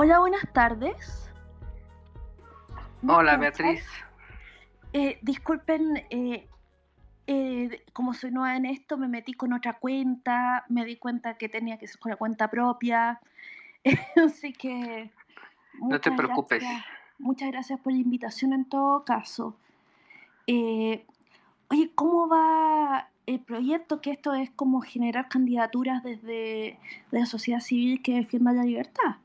Hola, buenas tardes. Hola, Beatriz. Eh, disculpen, eh, eh, como soy nueva en esto, me metí con otra cuenta, me di cuenta que tenía que ser con la cuenta propia. Así que... No te preocupes. muchas gracias por la invitación en todo caso. oye, ¿cómo va el proyecto? Que esto es como generar candidaturas desde la sociedad civil que defienda la libertad.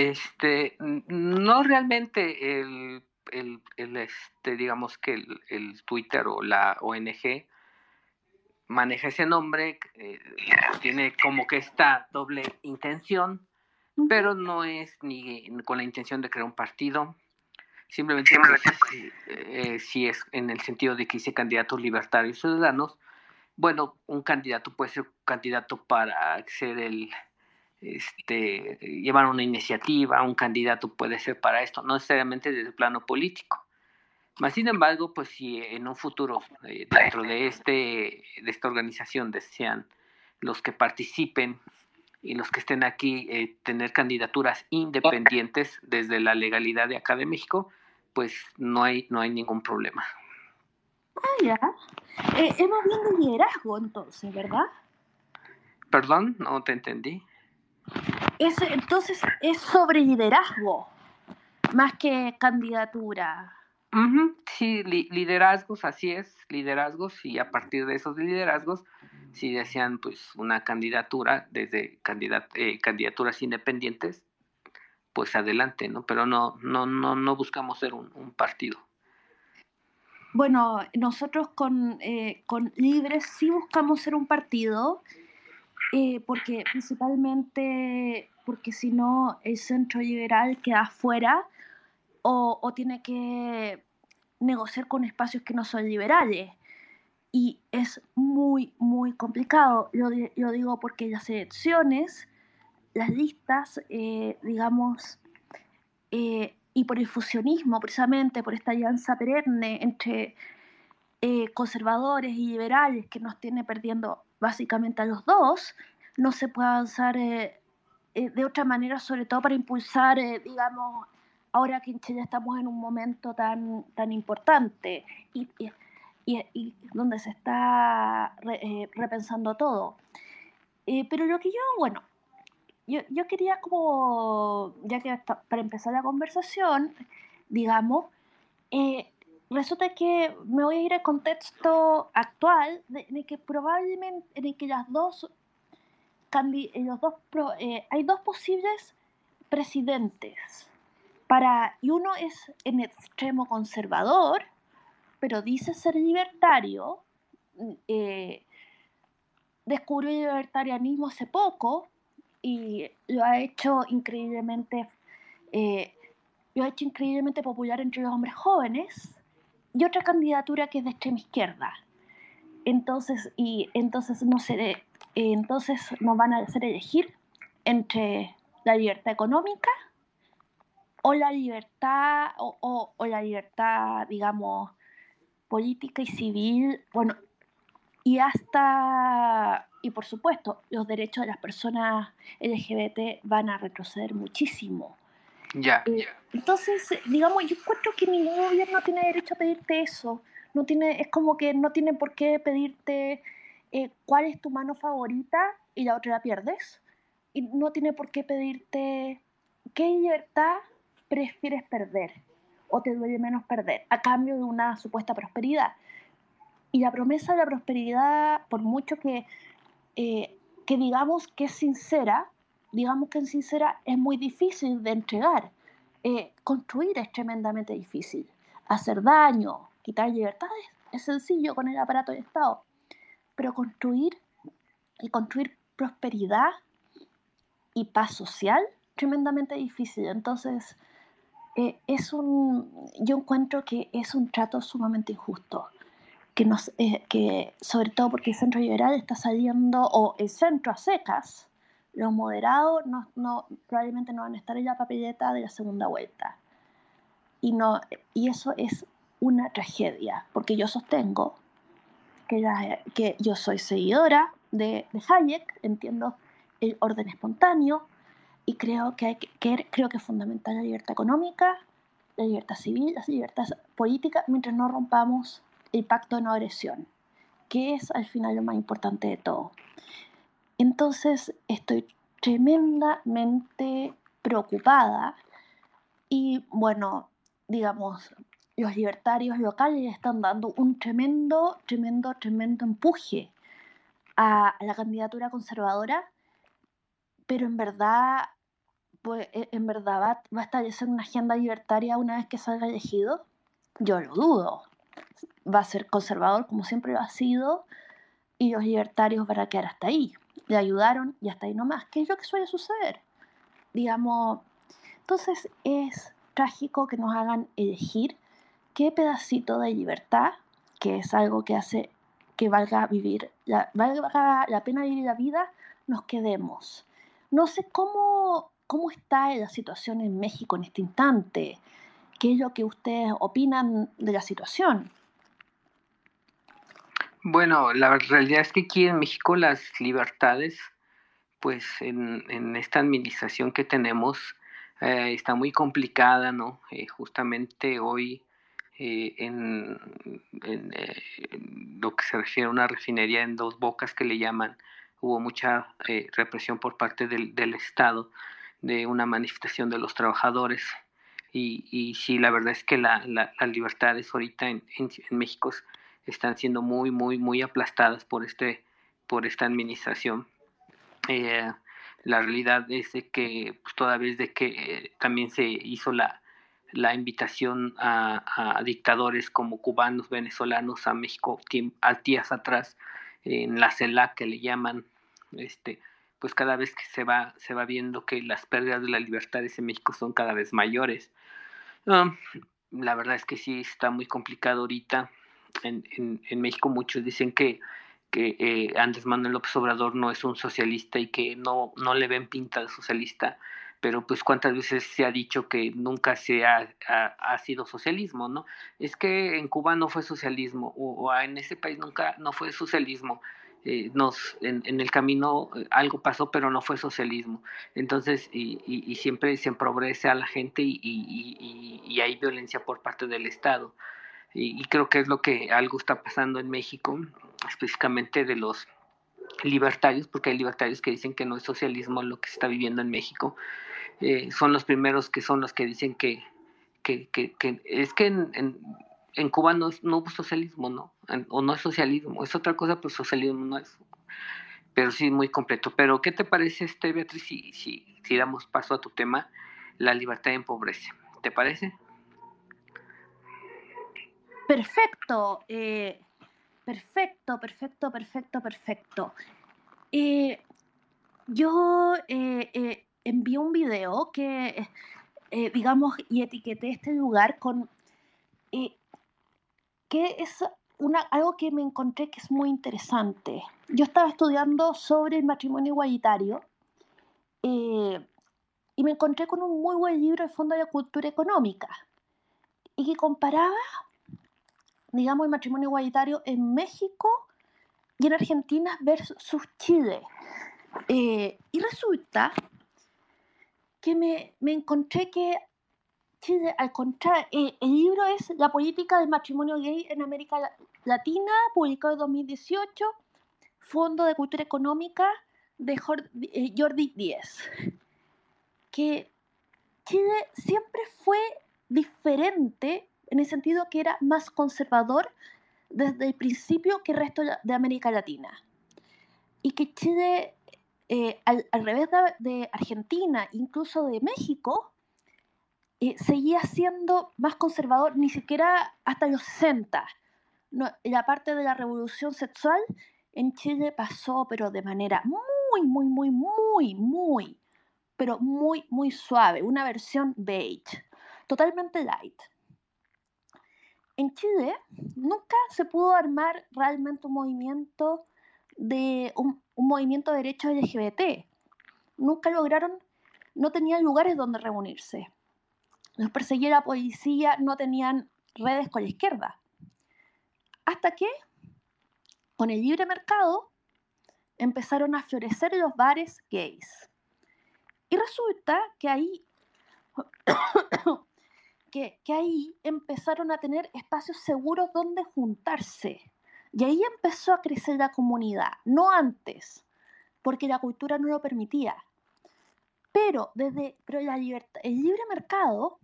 Este, no realmente el, el, este, digamos que el, Twitter o la ONG maneja ese nombre, eh, tiene como que esta doble intención, pero no es ni con la intención de crear un partido, simplemente pues, eh, si es en el sentido de que hice candidatos libertarios ciudadanos, bueno, un candidato puede ser candidato para ser el este, llevar una iniciativa, un candidato puede ser para esto, no necesariamente desde el plano político. Más sin embargo, pues si en un futuro eh, dentro de, este, de esta organización desean los que participen y los que estén aquí eh, tener candidaturas independientes desde la legalidad de acá de México, pues no hay, no hay ningún problema. Ah, ya. Eh, hemos viendo liderazgo entonces, ¿verdad? Perdón, no te entendí entonces es sobre liderazgo, más que candidatura. Sí, liderazgos, así es, liderazgos, y a partir de esos liderazgos, si desean pues una candidatura desde eh, candidaturas independientes, pues adelante, ¿no? Pero no, no, no, no buscamos ser un, partido. Bueno, nosotros con, eh, con Libres sí buscamos ser un partido, eh, porque principalmente, porque si no, el centro liberal queda afuera o, tiene que negociar con espacios que no son liberales. Y es muy, muy complicado. Yo, yo digo porque las elecciones, las listas, eh, digamos, eh, y por el fusionismo, precisamente por esta alianza perenne entre conservadores y liberales que nos tiene perdiendo básicamente a los dos, no se puede avanzar eh, eh, de otra manera, sobre todo para impulsar, eh, digamos, ahora que en Chile estamos en un momento tan, tan importante y, y, donde se está repensando todo. pero lo que yo, bueno, yo, yo quería como, ya que para empezar la conversación, digamos, resulta que me voy a ir al contexto actual de, que probablemente en que las dos, los dos eh, hay dos posibles presidentes. Para y uno es en extremo conservador pero dice ser libertario eh, descubrió el libertarianismo hace poco y lo ha hecho increíblemente eh, lo ha hecho increíblemente popular entre los hombres jóvenes y otra candidatura que es de extrema izquierda. Entonces, y entonces no se entonces nos van a hacer elegir entre la libertad económica o la libertad o, o, la libertad, digamos, política y civil, bueno, y hasta, y por supuesto, los derechos de las personas LGBT van a retroceder muchísimo. Ya, eh, Entonces, digamos, yo encuentro que ningún gobierno tiene derecho a pedirte eso. No tiene, es como que no tiene por qué pedirte eh, cuál es tu mano favorita y la otra la pierdes. Y no tiene por qué pedirte qué libertad prefieres perder o te duele menos perder a cambio de una supuesta prosperidad. Y la promesa de la prosperidad, por mucho que, eh, que digamos que es sincera, digamos que en sincera, es muy difícil de entregar. Eh, construir es tremendamente difícil. Hacer daño, quitar libertades, es sencillo con el aparato de Estado. Pero construir y construir prosperidad y paz social, tremendamente difícil. Entonces, eh, es un, yo encuentro que es un trato sumamente injusto. Que, nos, eh, que sobre todo porque el centro liberal está saliendo, o el centro a secas, los moderados no, no, probablemente no van a estar en la papeleta de la segunda vuelta. Y, no, y eso es una tragedia, porque yo sostengo que, que yo soy seguidora de, de, Hayek, entiendo el orden espontáneo, y creo que, hay que, creo que es fundamental la libertad económica, la libertad civil, la libertad política, mientras no rompamos el pacto de no agresión, que es al final lo más importante de todo. Entonces estoy tremendamente preocupada y bueno, digamos, los libertarios locales están dando un tremendo, tremendo, tremendo empuje a la candidatura conservadora, pero en verdad, pues, e, en verdad va, va a establecer una agenda libertaria una vez que salga elegido. Yo lo dudo. Va a ser conservador como siempre lo ha sido y los libertarios van a quedar hasta ahí. Le ayudaron y hasta ahí nomás, ¿Qué es lo que suele suceder. Digamos, entonces es trágico que nos hagan elegir qué pedacito de libertad, que es algo que hace que valga vivir, la, la pena vivir la vida, nos quedemos. No sé cómo, cómo está la situación en México en este instante. ¿Qué es lo que ustedes opinan de la situación? Bueno, la realidad es que aquí en México las libertades, pues en, en esta administración que tenemos, eh, está muy complicada, ¿no? Eh, justamente hoy eh, en, lo que se refiere a una refinería en dos bocas que le llaman, hubo mucha represión por parte del, del, Estado de una manifestación de los trabajadores. Y, y sí, la verdad es que la, la, las libertades ahorita en, en, México están siendo muy, muy, muy aplastadas por, este, por esta administración. Eh, la realidad es de que pues, toda vez de que también se hizo la, la invitación a, dictadores como cubanos, venezolanos a México a días atrás en la CELAC que le llaman, este, pues cada vez que se va, se va viendo que las pérdidas de las libertades en México son cada vez mayores. Um, la verdad es que sí está muy complicado ahorita. En, México muchos dicen que que eh, Andrés Manuel López Obrador no es un socialista y que no, no le ven pinta de socialista, pero pues cuántas veces se ha dicho que nunca se ha, ha, sido socialismo, ¿no? Es que en Cuba no fue socialismo o, en ese país nunca no fue socialismo. Eh, nos en, en, el camino eh, algo pasó pero no fue socialismo entonces y, y, y siempre se empobrece a la gente y, y, hay violencia por parte del Estado y, creo que es lo que algo está pasando en México, específicamente de los libertarios, porque hay libertarios que dicen que no es socialismo lo que se está viviendo en México. Eh, son los primeros que son los que dicen que, que, que, es que en, en, Cuba no, no, hubo socialismo, ¿no? o no es socialismo, es otra cosa, pero socialismo no es. Pero sí, muy completo. Pero, ¿qué te parece, este, Beatriz, si, si, si damos paso a tu tema, la libertad empobrece? ¿Te parece? Perfecto, eh, perfecto, perfecto, perfecto, perfecto. Eh, yo eh, envié un video que, digamos, y etiqueté este lugar con, que es una, algo que me encontré que es muy interesante. Yo estaba estudiando sobre el matrimonio igualitario y me encontré con un muy buen libro de Fondo de Cultura Económica y que comparaba digamos, el matrimonio igualitario en México y en Argentina versus Chile. Eh, y resulta que me, me, encontré que Chile, al contrario, eh, el libro es La política del matrimonio gay en América Latina, publicado en 2018, Fondo de Cultura Económica de eh, Jordi Díez. Que Chile siempre fue diferente en el sentido que era más conservador desde el principio que el resto de América Latina. Y que Chile, eh, al, revés de, Argentina, incluso de México, eh, seguía siendo más conservador, ni siquiera hasta los 60. la parte de la revolución sexual en Chile pasó, pero de manera muy, muy, muy, muy, muy, pero muy, muy suave, una versión beige, totalmente light en Chile nunca se pudo armar realmente un movimiento de un, movimiento de derechos LGBT. Nunca lograron, no tenían lugares donde reunirse. Los perseguía la policía, no tenían redes con la izquierda. Hasta que, con el libre mercado, empezaron a florecer los bares gays. Y resulta que ahí, que, ahí empezaron a tener espacios seguros donde juntarse. Y ahí empezó a crecer la comunidad, no antes, porque la cultura no lo permitía. Pero desde pero la el libre mercado,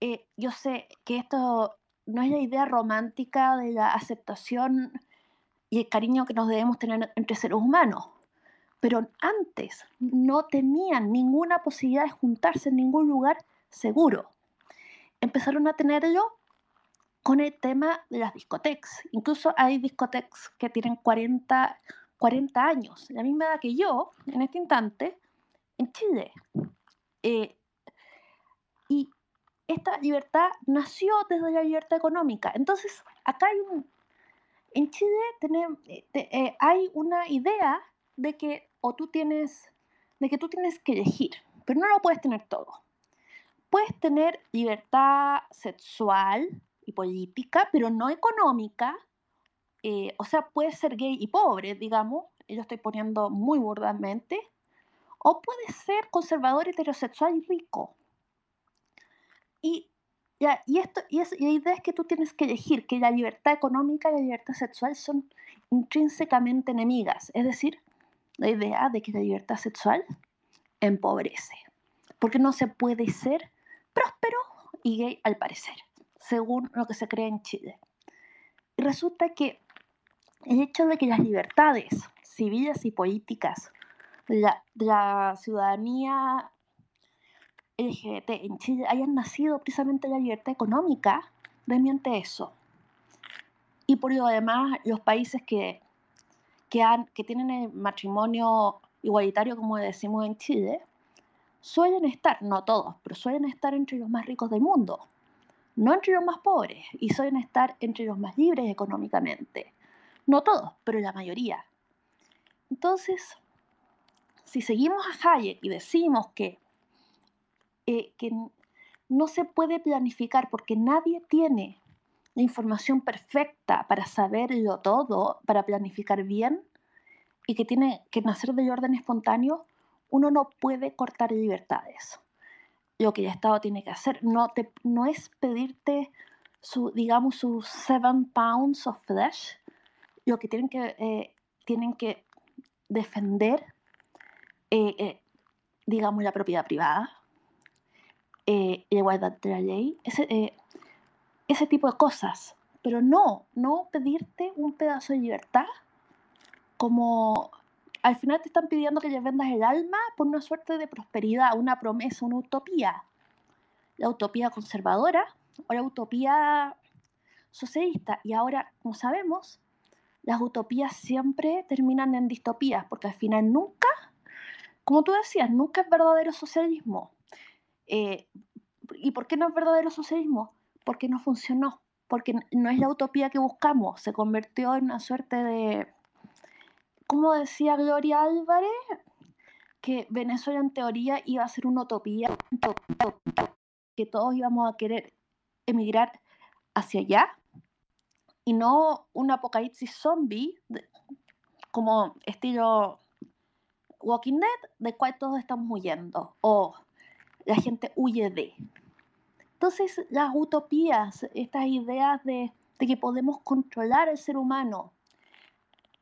eh, yo sé que esto no es la idea romántica de la aceptación y el cariño que nos debemos tener entre seres humanos, pero antes no tenían ninguna posibilidad de juntarse en ningún lugar seguro. Empezaron a tenerlo con el tema de las discotecas. Incluso hay discotecas que tienen 40, 40 años, la misma edad que yo en este instante, en Chile. Eh, y esta libertad nació desde la libertad económica. Entonces, acá hay un... En Chile tenemos, eh, eh, hay una idea de que o tú tienes, de que tú tienes que elegir, pero no lo puedes tener todo. Puedes tener libertad sexual y política, pero no económica. o sea, puedes ser gay y pobre, digamos, yo estoy poniendo muy burdamente, o puede ser conservador, heterosexual y rico. Y, ya, y, esto, y, es, la idea es que tú tienes que elegir que la libertad económica y la libertad sexual son intrínsecamente enemigas. Es decir, la idea de que la libertad sexual empobrece. Porque no se puede ser próspero y gay al parecer, según lo que se cree en Chile. Y resulta que el hecho de que las libertades civiles y políticas la, la ciudadanía LGBT en Chile hayan nacido precisamente la libertad económica, desmiente eso. Y por lo demás, los países que, que, que tienen el matrimonio igualitario, como decimos en Chile, suelen estar, no todos, pero suelen estar entre los más ricos del mundo, no entre los más pobres, y suelen estar entre los más libres económicamente. No todos, pero la mayoría. Entonces, si seguimos a Hayek y decimos que, eh, que no se puede planificar porque nadie tiene la información perfecta para saberlo todo, para planificar bien, y que tiene que nacer de orden espontáneo, uno no puede cortar libertades. Lo que el Estado tiene que hacer no, te, no es pedirte su, digamos, sus seven pounds of flesh. Lo que tienen que, eh, tienen que defender eh, eh, digamos, la propiedad privada, eh, la igualdad de la ley, ese, ese tipo de cosas. Pero no, no pedirte un pedazo de libertad como al final te están pidiendo que le vendas el alma por una suerte de prosperidad, una promesa, una utopía. La utopía conservadora o la utopía socialista. Y ahora, como sabemos, las utopías siempre terminan en distopías, porque al final nunca como tú decías, nunca es verdadero socialismo. Eh, ¿Y por qué no es verdadero socialismo? Porque no funcionó, porque no es la utopía que buscamos, se convirtió en una suerte de, como decía Gloria Álvarez, que Venezuela en teoría iba a ser una utopía, que todos íbamos a querer emigrar hacia allá, y no un apocalipsis zombie, como estilo Walking Dead, de cual todos estamos huyendo, o la gente huye de. Entonces, las utopías, estas ideas de, que podemos controlar al ser humano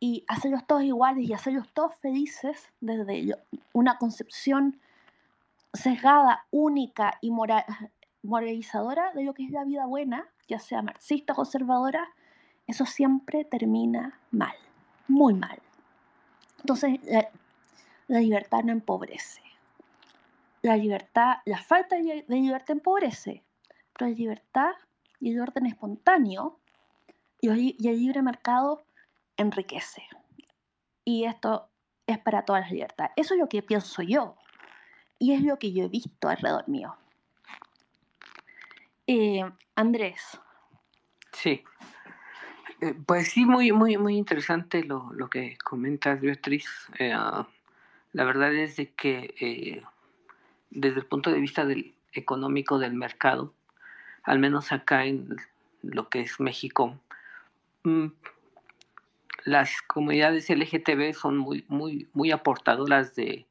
y hacerlos todos iguales y hacerlos todos felices desde una concepción sesgada, única y moralizadora de lo que es la vida buena, ya sea marxista o conservadora, eso siempre termina mal, muy mal. Entonces, la libertad no empobrece. La libertad, la falta de libertad empobrece, pero la libertad y el orden espontáneo y el libre mercado enriquece. Y esto es para todas las libertades. Eso es lo que pienso yo. Y es lo que yo he visto alrededor mío. Eh, Andrés. Sí. Eh, pues sí, muy, muy, muy interesante lo, que comentas, Beatriz. Eh, la verdad es de que desde el punto de vista del económico del mercado, al menos acá en lo que es México, mm, las comunidades LGTB son muy, muy, muy aportadoras de,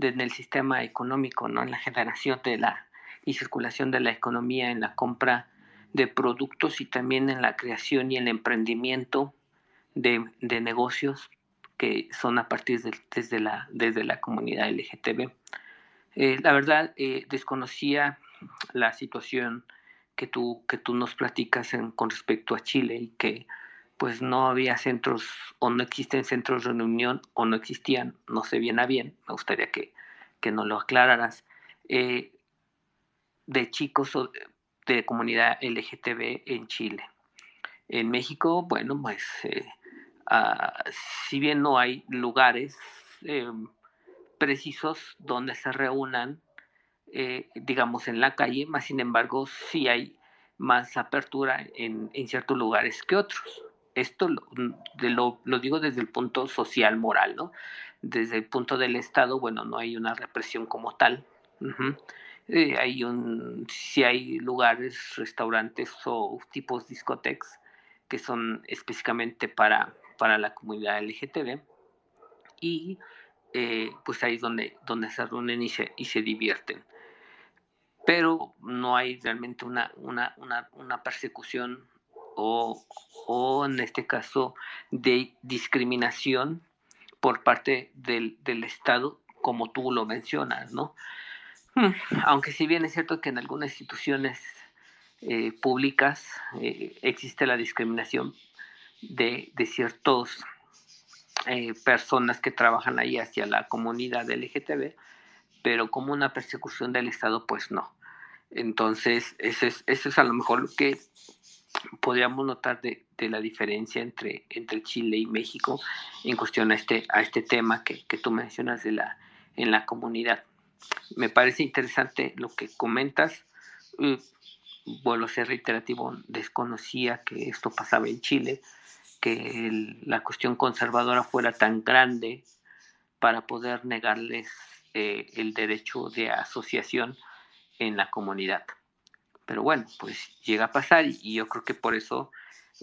en el sistema económico, ¿no? en la generación de la y circulación de la economía, en la compra de productos y también en la creación y el emprendimiento de, negocios que son a partir de desde, la, desde la comunidad LGTB. Eh, la verdad, eh, desconocía la situación que tú, que tú nos platicas con respecto a Chile y que pues no había centros o no existen centros de reunión o no existían, no sé bien a bien, me gustaría que, que nos lo aclararas, eh, de chicos o de comunidad LGTB en Chile. En México, bueno, pues eh, ah, si bien no hay lugares eh, precisos donde se reúnan, digamos, en la calle, más sin embargo, sí hay más apertura en, en ciertos lugares que otros esto mm, lo, lo, digo desde el punto social moral, ¿no? Desde el punto del Estado, bueno, no hay una represión como tal. Eh, hay un, si hay lugares, restaurantes o tipos discotecas que son específicamente para, para la comunidad LGTB y eh, pues ahí es donde, donde se reúnen y se, y se divierten. Pero no hay realmente una, una, una persecución o, en este caso de discriminación por parte del, Estado, como tú lo mencionas, ¿no? Hmm, aunque si bien es cierto que en algunas instituciones eh, públicas eh, existe la discriminación de, de ciertas eh, personas que trabajan ahí hacia la comunidad LGTB, pero como una persecución del Estado, pues no. Entonces, eso es, eso es a lo mejor lo que podríamos notar de, la diferencia entre, entre Chile y México en cuestión a este, a este tema que, tú mencionas de la, en la comunidad. Me parece interesante lo que comentas. Uh, vuelvo a ser reiterativo, desconocía que esto pasaba en Chile, que la cuestión conservadora fuera tan grande para poder negarles eh, el derecho de asociación en la comunidad. Pero bueno, pues llega a pasar y, yo creo que por eso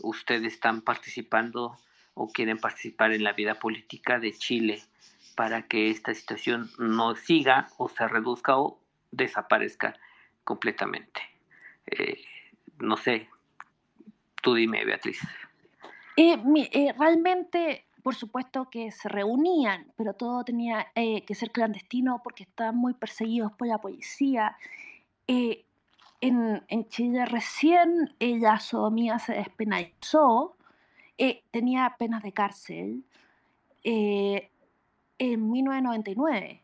ustedes están participando o quieren participar en la vida política de Chile para que esta situación no siga o se reduzca o desaparezca completamente. Eh, no sé, tú dime, Beatriz. Eh, eh, realmente, por supuesto que se reunían, pero todo tenía que ser clandestino porque estaban muy perseguidos por la policía en, Chile recién ella, sodomía, se despenalizó, eh, tenía penas de cárcel eh, en 1999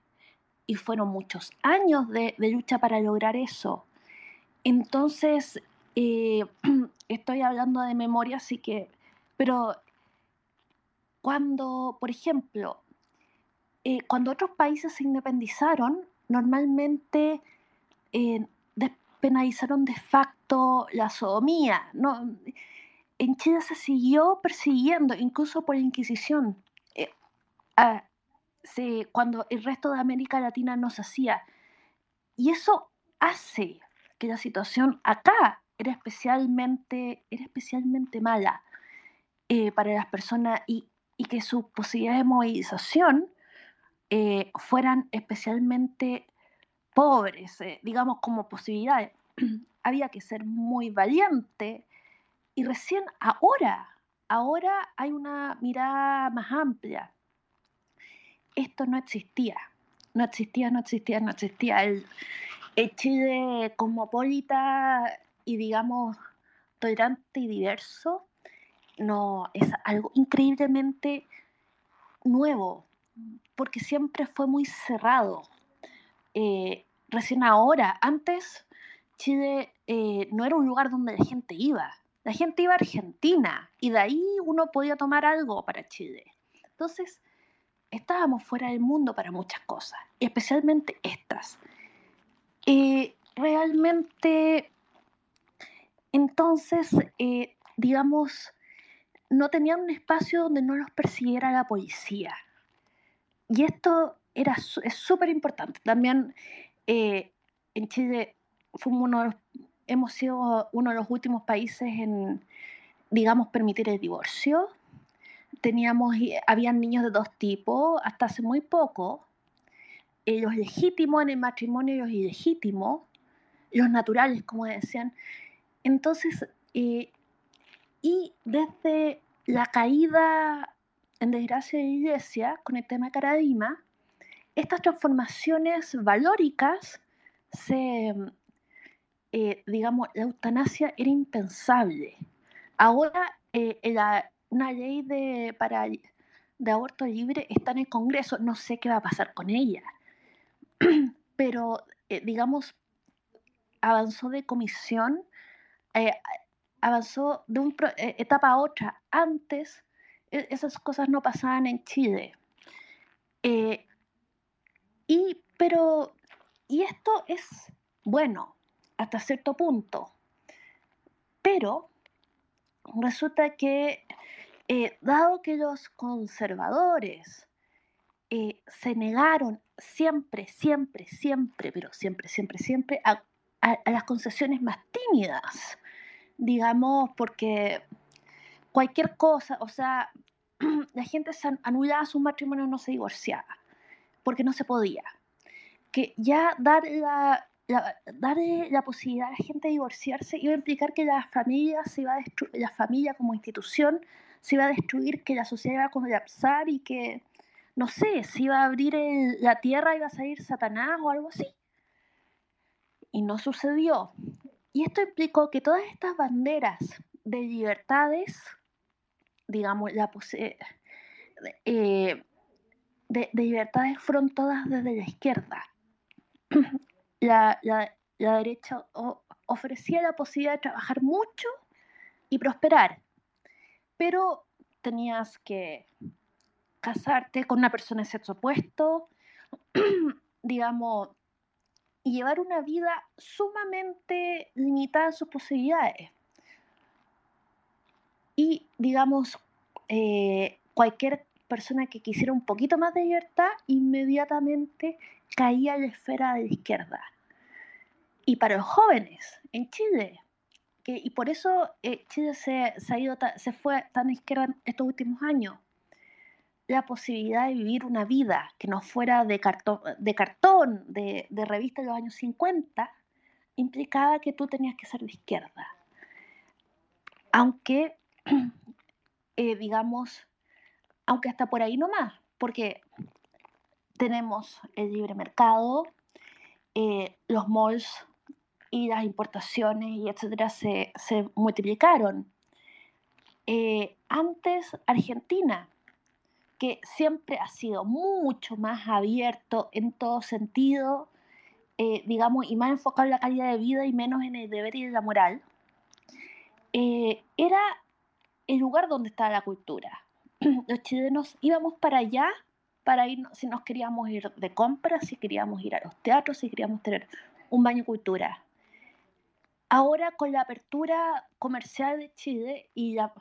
y fueron muchos años de, lucha para lograr eso. Entonces, eh, estoy hablando de memoria, así que, pero cuando, por ejemplo, cuando otros países se independizaron, normalmente penalizaron de facto la sodomía. ¿no? En Chile se siguió persiguiendo, incluso por la Inquisición, eh, cuando el resto de América Latina no se hacía. Y eso hace que la situación acá era especialmente, era especialmente mala eh, para las personas y, que sus posibilidades de movilización eh, fueran especialmente pobres, eh, digamos, como posibilidades. Había que ser muy valiente y recién ahora, ahora hay una mirada más amplia. Esto no existía, no existía, no existía, no existía. El, el Chile cosmopolita y digamos tolerante y diverso no es algo increíblemente nuevo porque siempre fue muy cerrado eh, recién ahora, antes Chile eh, no era un lugar donde la gente iba. La gente iba a Argentina y de ahí uno podía tomar algo para Chile. Entonces, estábamos fuera del mundo para muchas cosas, especialmente estas. Eh, realmente, entonces, digamos, no tenían un espacio donde no los persiguiera la policía. Y esto era, es súper importante. También eh, en Chile fuimos uno hemos sido uno de los últimos países en, digamos, permitir el divorcio. Teníamos, habían niños de dos tipos hasta hace muy poco. ellos legítimos en el matrimonio, ellos ilegítimos, los naturales, como decían. Entonces, eh, y desde la caída en desgracia de iglesia, con el tema de Caradima, estas transformaciones valóricas se, eh, digamos, la eutanasia era impensable. Ahora, eh, una ley de, para, de aborto libre está en el Congreso, no sé qué va a pasar con ella, pero, eh, digamos, avanzó de comisión, avanzó de una etapa a otra. Antes, e, esas cosas no pasaban en Chile. Pero, y esto es bueno, hasta cierto punto. Pero resulta que, eh, dado que los conservadores eh, se negaron siempre, siempre, siempre, pero siempre, siempre, siempre a, las concesiones más tímidas, digamos, porque cualquier cosa, o sea, la gente se anulaba su matrimonio, no se divorciaba, porque no se podía. Que ya dar la, darle la posibilidad a la gente de divorciarse iba a implicar que la familia se iba a la familia como institución se iba a destruir, que la sociedad iba a colapsar y que, no sé, se iba a abrir la tierra, iba a salir Satanás o algo así. Y no sucedió. Y esto implicó que todas estas banderas de libertades, digamos, la eh, de, de libertades fueron todas desde la izquierda la, derecha ofrecía la posibilidad de trabajar mucho y prosperar, pero tenías que casarte con una persona de sexo opuesto, digamos, y llevar una vida sumamente limitada en sus posibilidades. Y, digamos, eh, cualquier persona que quisiera un poquito más de libertad, inmediatamente caía la esfera de la izquierda. Y para los jóvenes en Chile, y por eso eh, Chile se, ha ido se fue tan izquierda estos últimos años, la posibilidad de vivir una vida que no fuera de cartón, de, revista de los años 50, implicaba que tú tenías que ser de izquierda. Aunque, eh, digamos, aunque hasta por ahí no más, porque tenemos el libre mercado, eh, los malls y las importaciones y etcétera se, multiplicaron. Eh, antes Argentina, que siempre ha sido mucho más abierto en todo sentido, eh, digamos, y más enfocado en la calidad de vida y menos en el deber y en la moral, era el lugar donde estaba la cultura. Los chilenos íbamos para allá para ir, si nos queríamos ir de compras, si queríamos ir a los teatros, si queríamos tener un baño cultura. Ahora con la apertura comercial de Chile y la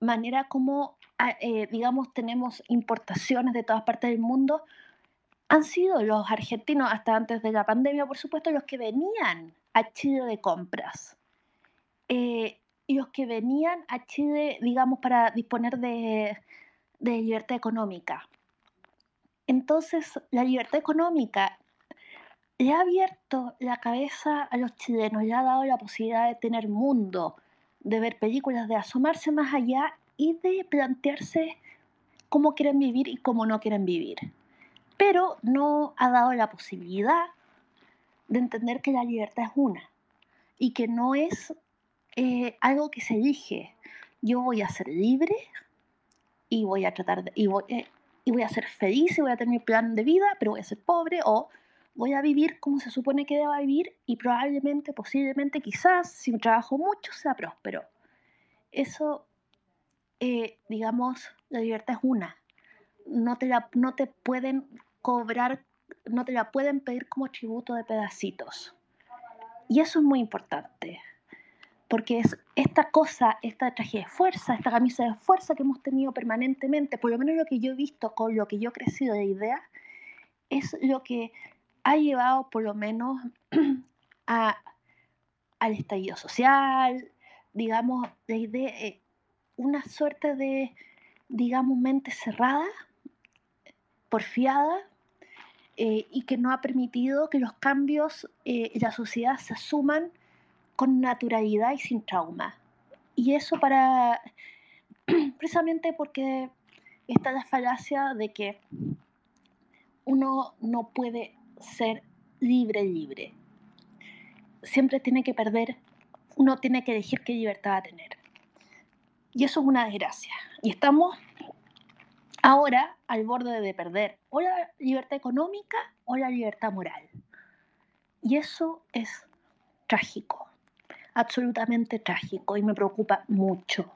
manera como, ah, eh, digamos, tenemos importaciones de todas partes del mundo, han sido los argentinos, hasta antes de la pandemia, por supuesto, los que venían a Chile de compras. Eh, y los que venían a Chile, digamos, para disponer de, de libertad económica. Entonces, la libertad económica le ha abierto la cabeza a los chilenos, le ha dado la posibilidad de tener mundo, de ver películas, de asomarse más allá y de plantearse cómo quieren vivir y cómo no quieren vivir. Pero no ha dado la posibilidad de entender que la libertad es una y que no es eh, algo que se elige. Yo voy a ser libre y voy a tratar de, eh, y voy a ser feliz y voy a tener mi plan de vida, pero voy a ser pobre o voy a vivir como se supone que deba vivir y probablemente, posiblemente, quizás, si trabajo mucho, sea próspero. Eso, eh, digamos, la libertad es una. No te, la, no te pueden cobrar, no te la pueden pedir como tributo de pedacitos. Y eso es muy importante porque es esta cosa, esta traje de fuerza, esta camisa de fuerza que hemos tenido permanentemente, por lo menos lo que yo he visto con lo que yo he crecido de idea, es lo que ha llevado por lo menos al estallido social, digamos, de idea, eh, una suerte de, digamos, mente cerrada, porfiada, eh, y que no ha permitido que los cambios eh, en la sociedad se asuman con naturalidad y sin trauma. Y eso para, precisamente porque está la falacia de que uno no puede ser libre, libre. Siempre tiene que perder, uno tiene que elegir qué libertad va a tener. Y eso es una desgracia. Y estamos ahora al borde de perder o la libertad económica o la libertad moral. Y eso es trágico, absolutamente trágico y me preocupa mucho,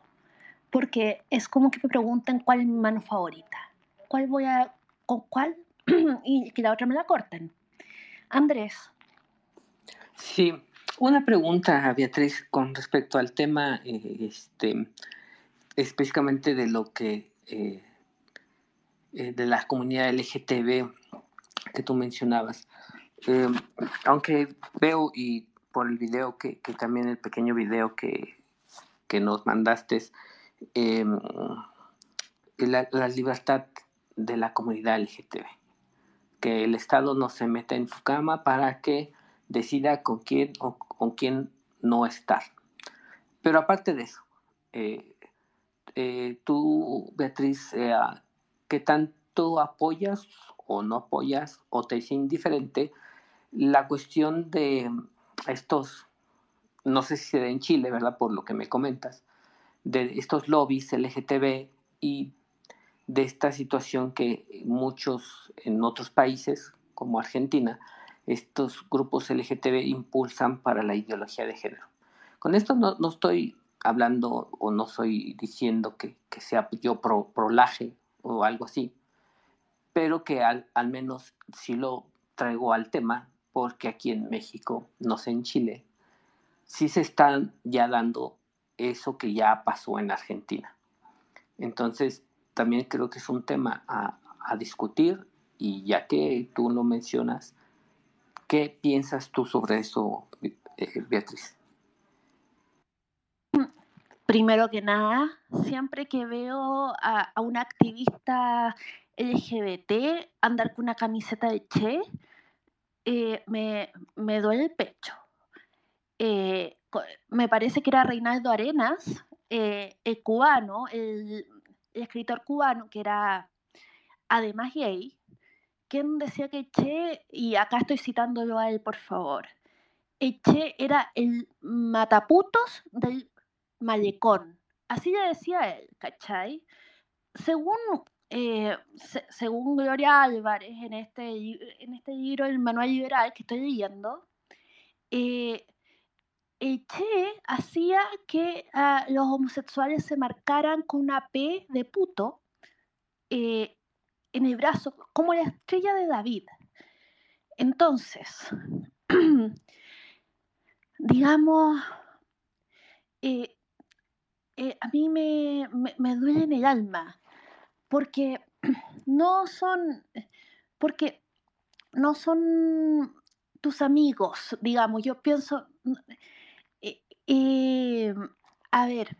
porque es como que me preguntan cuál es mi mano favorita, cuál voy a, con cuál y que la otra me la corten. Andrés. Sí, una pregunta, Beatriz, con respecto al tema, eh, este, específicamente de lo que eh, eh, de la comunidad LGTB que tú mencionabas. Eh, aunque veo y por el video que, también el pequeño video que, que nos mandaste, eh, la, libertad de la comunidad LGTB, que el Estado no se meta en tu cama para que decida con quién o con quién no estar. Pero aparte de eso, tú, Beatriz, qué tanto apoyas o no apoyas o te es indiferente la cuestión de estos, no sé si se da en Chile, ¿verdad? Por lo que me comentas, de estos lobbies LGTB y de esta situación que muchos en otros países, como Argentina, estos grupos LGTB impulsan para la ideología de género. Con esto no, estoy hablando o no estoy diciendo que, sea yo pro, prolaje o algo así, pero que al, al menos sí lo traigo al tema, porque aquí en México, no sé en Chile, sí se están ya dando eso que ya pasó en Argentina. Entonces, también creo que es un tema a, discutir y ya que tú lo mencionas, ¿qué piensas tú sobre eso, eh, Beatriz? Primero que nada, siempre que veo a, a activista LGBT andar con una camiseta de Che, eh, me, me, duele el pecho. Eh, me parece que era Reinaldo Arenas, eh, el cubano, el, escritor cubano, que era además gay, quien decía que Che, y acá estoy citándolo a él, por favor, el Che era el mataputos del malecón. Así le decía él, ¿cachai? Según, eh, según Gloria Álvarez, en este, en este libro, el Manual Liberal que estoy leyendo, eh, Che hacía que uh, los homosexuales se marcaran con una P de puto eh, en el brazo, como la estrella de David. Entonces, digamos, eh, a mí me, me, duele en el alma, porque no son, porque no son tus amigos, digamos, yo pienso, eh, eh, a ver,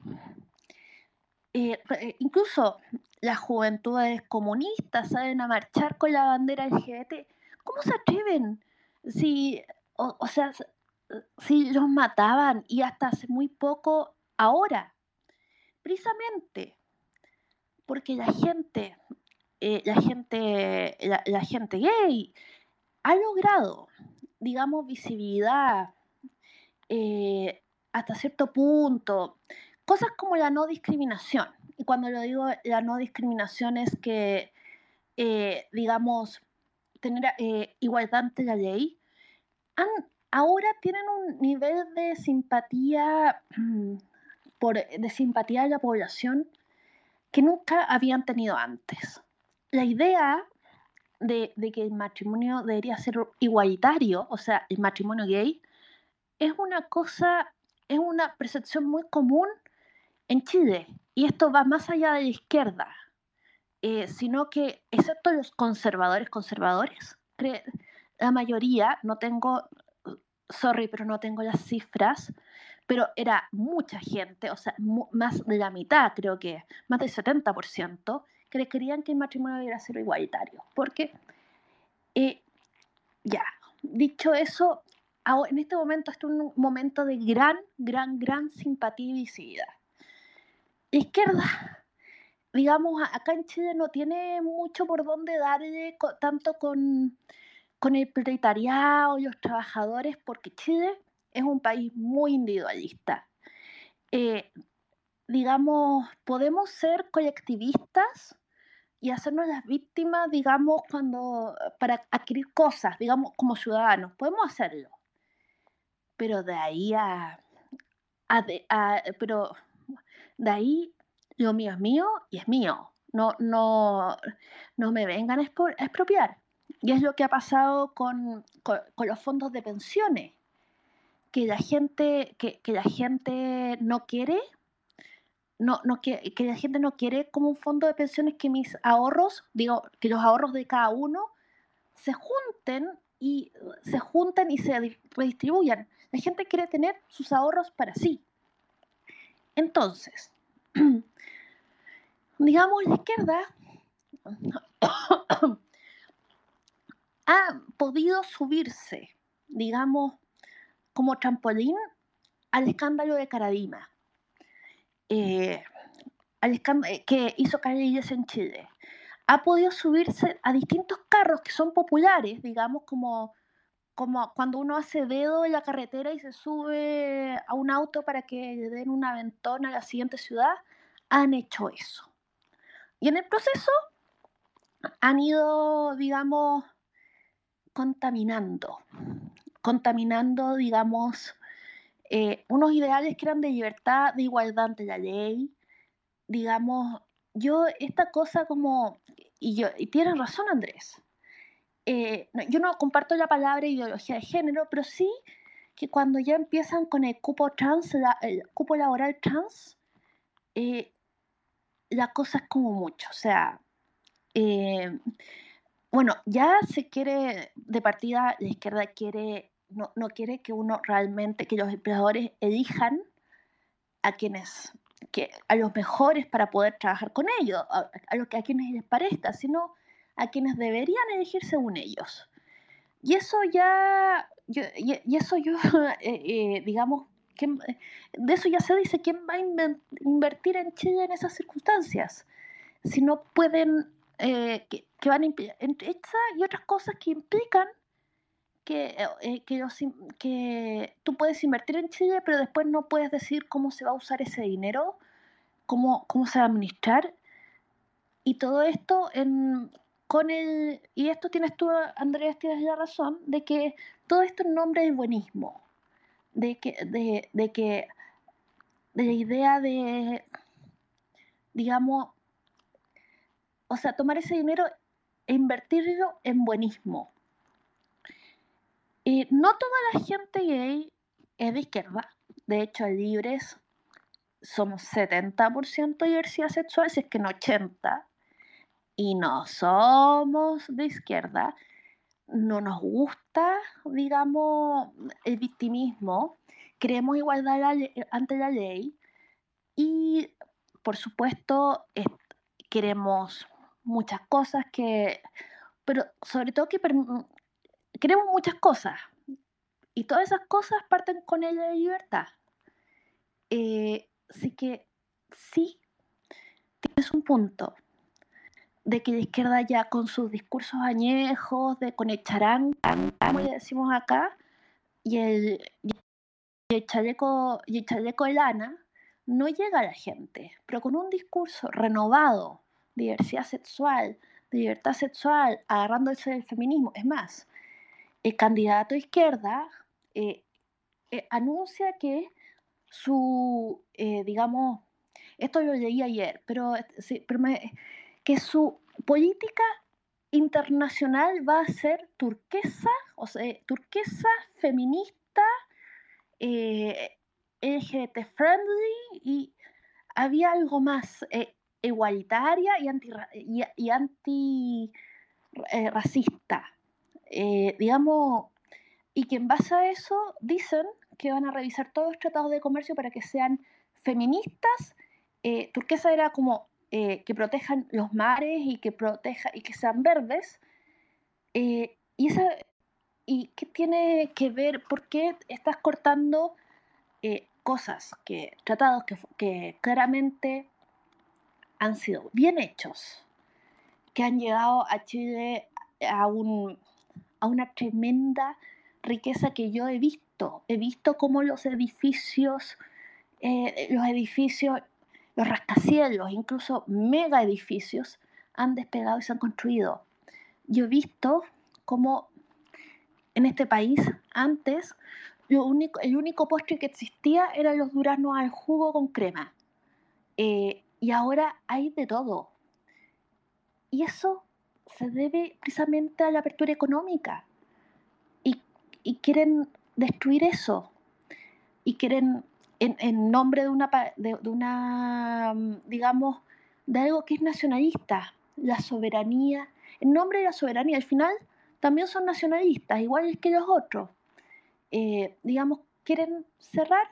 incluso las juventudes comunistas salen a marchar con la bandera LGBT, ¿cómo se atreven? Si, o sea, si los mataban y hasta hace muy poco, ahora, precisamente porque la gente, eh, la gente, la, gente gay ha logrado, digamos, visibilidad eh, hasta cierto punto, cosas como la no discriminación. Y cuando lo digo la no discriminación es que, eh, digamos, tener igualdad ante la ley, ahora tienen un nivel de simpatía mm, de simpatía de la población que nunca habían tenido antes. La idea de, que el matrimonio debería ser igualitario, o sea, el matrimonio gay, es una cosa, es una percepción muy común en Chile. Y esto va más allá de la izquierda, eh, sino que, excepto los conservadores conservadores, la mayoría, no tengo, sorry, pero no tengo las cifras, pero era mucha gente, o sea, más de la mitad, creo que, más del 70%, que creían que el matrimonio debería ser igualitario, porque eh, ya, dicho eso, en este momento es un momento de gran, gran, gran simpatía y visibilidad. izquierda, digamos, acá en Chile no tiene mucho por dónde darle tanto con, con el proletariado y los trabajadores, porque Chile es un país muy individualista. Eh, digamos, podemos ser colectivistas y hacernos las víctimas, digamos, cuando para adquirir cosas, digamos, como ciudadanos, podemos hacerlo. Pero de ahí a, pero de ahí lo mío es mío y es mío. No, no, no me vengan a expropiar. Y es lo que ha pasado con, con, los fondos de pensiones, que la gente, que, que la gente no quiere no, no que, que, la gente no quiere como un fondo de pensiones que mis ahorros, digo, que los ahorros de cada uno se junten y se junten y se redistribuyan. La gente quiere tener sus ahorros para sí. Entonces, digamos, la izquierda ha podido subirse, digamos, como trampolín al escándalo de Caradima eh, eh, que hizo Calles en Chile, ha podido subirse a distintos carros que son populares, digamos, como, como cuando uno hace dedo en la carretera y se sube a un auto para que le den un aventón a la siguiente ciudad, han hecho eso. Y en el proceso han ido, digamos, contaminando, contaminando, digamos, eh, unos ideales que eran de libertad, de igualdad ante la ley, digamos, yo esta cosa como, y, yo, y tienes razón Andrés, eh, yo no comparto la palabra ideología de género, pero sí que cuando ya empiezan con el cupo trans, el cupo laboral trans, eh, la cosa es como mucho, o sea, bueno, ya se quiere, de partida, la izquierda quiere no, no quiere que uno realmente, que los empleadores elijan a quienes, que, a los mejores para poder trabajar con ellos, a, a, lo que, a quienes les parezca, sino a quienes deberían elegir según ellos. Y eso ya, y, eso yo, eh, eh, digamos, que, de eso ya se dice, ¿quién va a invertir en Chile en esas circunstancias? Si no pueden, eh, que, van entre esa y otras cosas que implican que, eh, que, que, tú puedes invertir en Chile, pero después no puedes decir cómo se va a usar ese dinero, cómo, cómo se va a administrar. Y todo esto en, con el... Y esto tienes tú, Andrés, tienes la razón, de que todo esto en nombre del buenismo, de que, de, de que, de la idea de, digamos, o sea, tomar ese dinero e invertirlo en buenismo y no toda la gente gay es de izquierda. De hecho, libres somos 70% diversidad sexual, si es que no 80%. Y no somos de izquierda. No nos gusta, digamos, el victimismo. Queremos igualdad ante la ley. Y, por supuesto, queremos muchas cosas que, pero sobre todo que queremos muchas cosas y todas esas cosas parten con ella de libertad. Eh, así que sí, tienes un punto de que la izquierda ya con sus discursos añejos, de con el charán, como le decimos acá, y el, y el, chaleco, y el chaleco de lana, no llega a la gente, pero con un discurso renovado, diversidad sexual, libertad sexual, agarrándose del feminismo, es más, el candidato izquierda eh, eh, anuncia que su, eh, digamos, esto lo leí ayer, pero, que su política internacional va a ser turquesa, o sea, turquesa, feminista, LGBT friendly y había algo más igualitaria y anti, y, anti racista. Eh, digamos, y que en base a eso dicen que van a revisar todos los tratados de comercio para que sean feministas. Eh, turquesa era como eh, que protejan los mares y que proteja y que sean verdes. y esa, ¿Y qué tiene que ver? ¿Por qué estás cortando eh, cosas, que, tratados que, que claramente han sido bien hechos, que han llegado a Chile a, un, a una tremenda riqueza que yo he visto. He visto cómo los edificios, eh, los edificios, los rascacielos, incluso mega edificios, han despegado y se han construido. Yo he visto cómo en este país antes el único postre que existía eran los duraznos al jugo con crema. Eh, y ahora hay de todo. Y eso se debe precisamente a la apertura económica. Y, y quieren destruir eso. Y quieren, en, en nombre de una, de, de una, mm, digamos, de algo que es nacionalista, la soberanía, en nombre de la soberanía, al final también son nacionalistas, iguales que los otros. Eh, digamos, quieren cerrar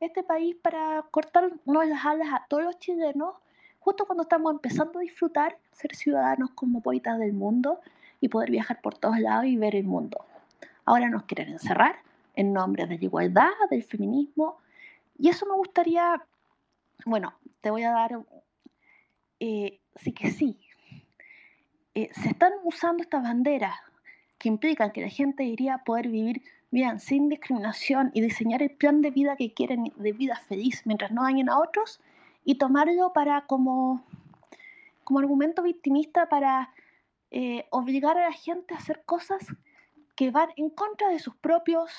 este país para cortarnos las alas a todos los chilenos, justo cuando estamos empezando a disfrutar ser ciudadanos cosmopolitas del mundo y poder viajar por todos lados y ver el mundo. Ahora nos quieren encerrar en nombre de la igualdad, del feminismo, y eso me gustaría, bueno, te voy a dar, eh, sí que sí, eh, se están usando estas banderas que implican que la gente iría poder vivir bien, sin discriminación y diseñar el plan de vida que quieren, de vida feliz, mientras no dañen a otros, y tomarlo para como, como argumento victimista para eh, obligar a la gente a hacer cosas que van en contra de sus propios,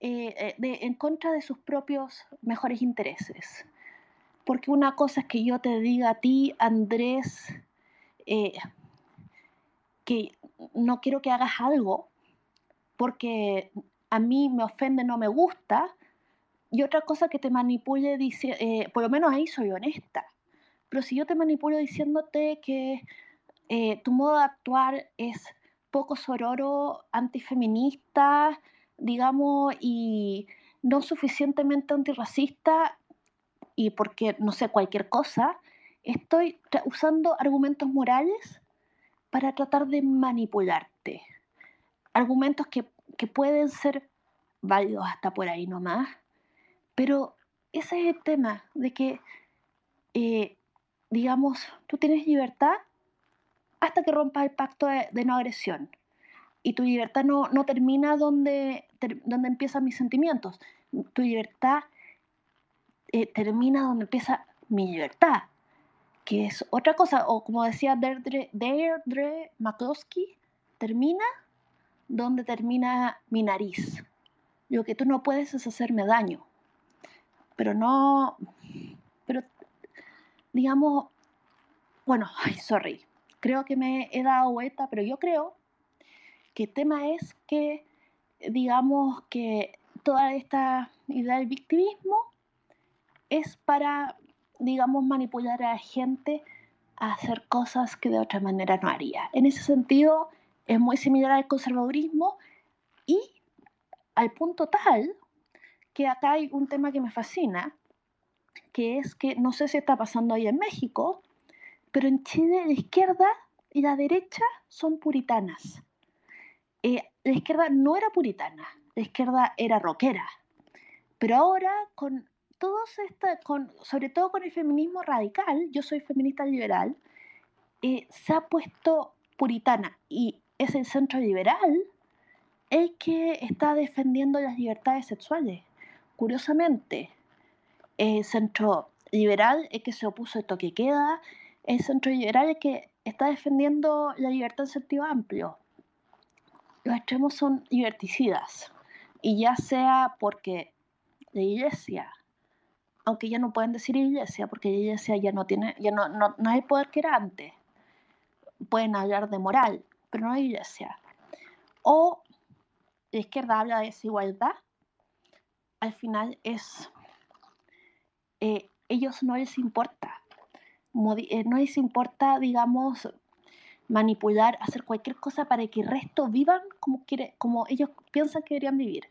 eh, eh, en contra de sus propios mejores intereses. Porque una cosa es que yo te diga a ti, Andrés, que no quiero que hagas algo porque a mí me ofende, no me gusta, y otra cosa que te manipule, dice, eh, por lo menos ahí soy honesta. Pero si yo te manipulo diciéndote que eh, tu modo de actuar es poco sororo, antifeminista, digamos, y no suficientemente antirracista, y porque, no sé, cualquier cosa, estoy usando argumentos morales para tratar de manipularte argumentos que, pueden ser válidos hasta por ahí nomás, pero ese es el tema de que, eh, digamos, tú tienes libertad hasta que rompas el pacto de, no agresión. Y tu libertad no, termina donde, donde empiezan mis sentimientos. Tu libertad eh, termina donde empieza mi libertad, que es otra cosa. O como decía Deirdre, Deirdre termina donde termina mi nariz. Lo que tú no puedes es hacerme daño. Pero no, pero digamos, bueno, ay, sorry, creo que me he dado vuelta, pero yo creo que el tema es que, digamos, que toda esta idea del victimismo es para, digamos, manipular a la gente a hacer cosas que de otra manera no haría. En ese sentido, es muy similar al conservadurismo y al punto tal que acá hay un tema que me fascina, que es que no sé si está pasando ahí en México, pero en Chile la izquierda y la derecha son puritanas. Eh, la izquierda no era puritana, la izquierda era rockera, pero ahora con todos esta, con, sobre todo con el feminismo radical, yo soy feminista liberal, eh, se ha puesto puritana y es el centro liberal el que está defendiendo las libertades sexuales. Curiosamente, el centro liberal es que se opuso a esto que queda, el centro liberal es que está defendiendo la libertad en sentido amplio. Los extremos son liberticidas, y ya sea porque la iglesia, aunque ya no pueden decir iglesia, porque la iglesia ya no tiene, ya no, no, no hay poder que era antes, pueden hablar de moral, pero no hay iglesia. O la izquierda habla de desigualdad, al final es, eh, ellos no les importa, eh, no les importa, digamos, manipular, hacer cualquier cosa para que el resto vivan como, quiere, como ellos piensan que deberían vivir.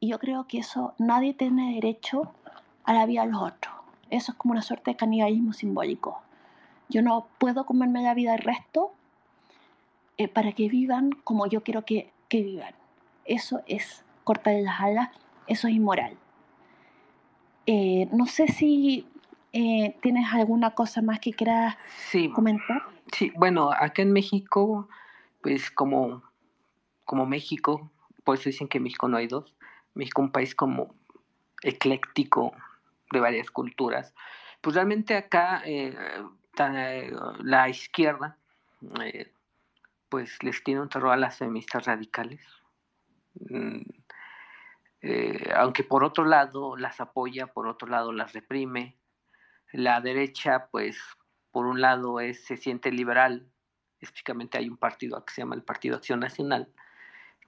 Y yo creo que eso, nadie tiene derecho a la vida de los otros. Eso es como una suerte de canibalismo simbólico. Yo no puedo comerme la vida del resto eh, para que vivan como yo quiero que que vivan. Eso es cortar las alas, eso es inmoral. Eh, no sé si eh, tienes alguna cosa más que quieras comentar. Sí, bueno, acá en México, pues como, como México, por eso dicen que México no hay dos, México un país como ecléctico de varias culturas, pues realmente acá eh, la izquierda pues les tiene un terror a las feministas radicales. Eh, aunque por otro lado las apoya, por otro lado las reprime. La derecha, pues, por un lado es, se siente liberal, específicamente hay un partido que se llama el Partido Acción Nacional,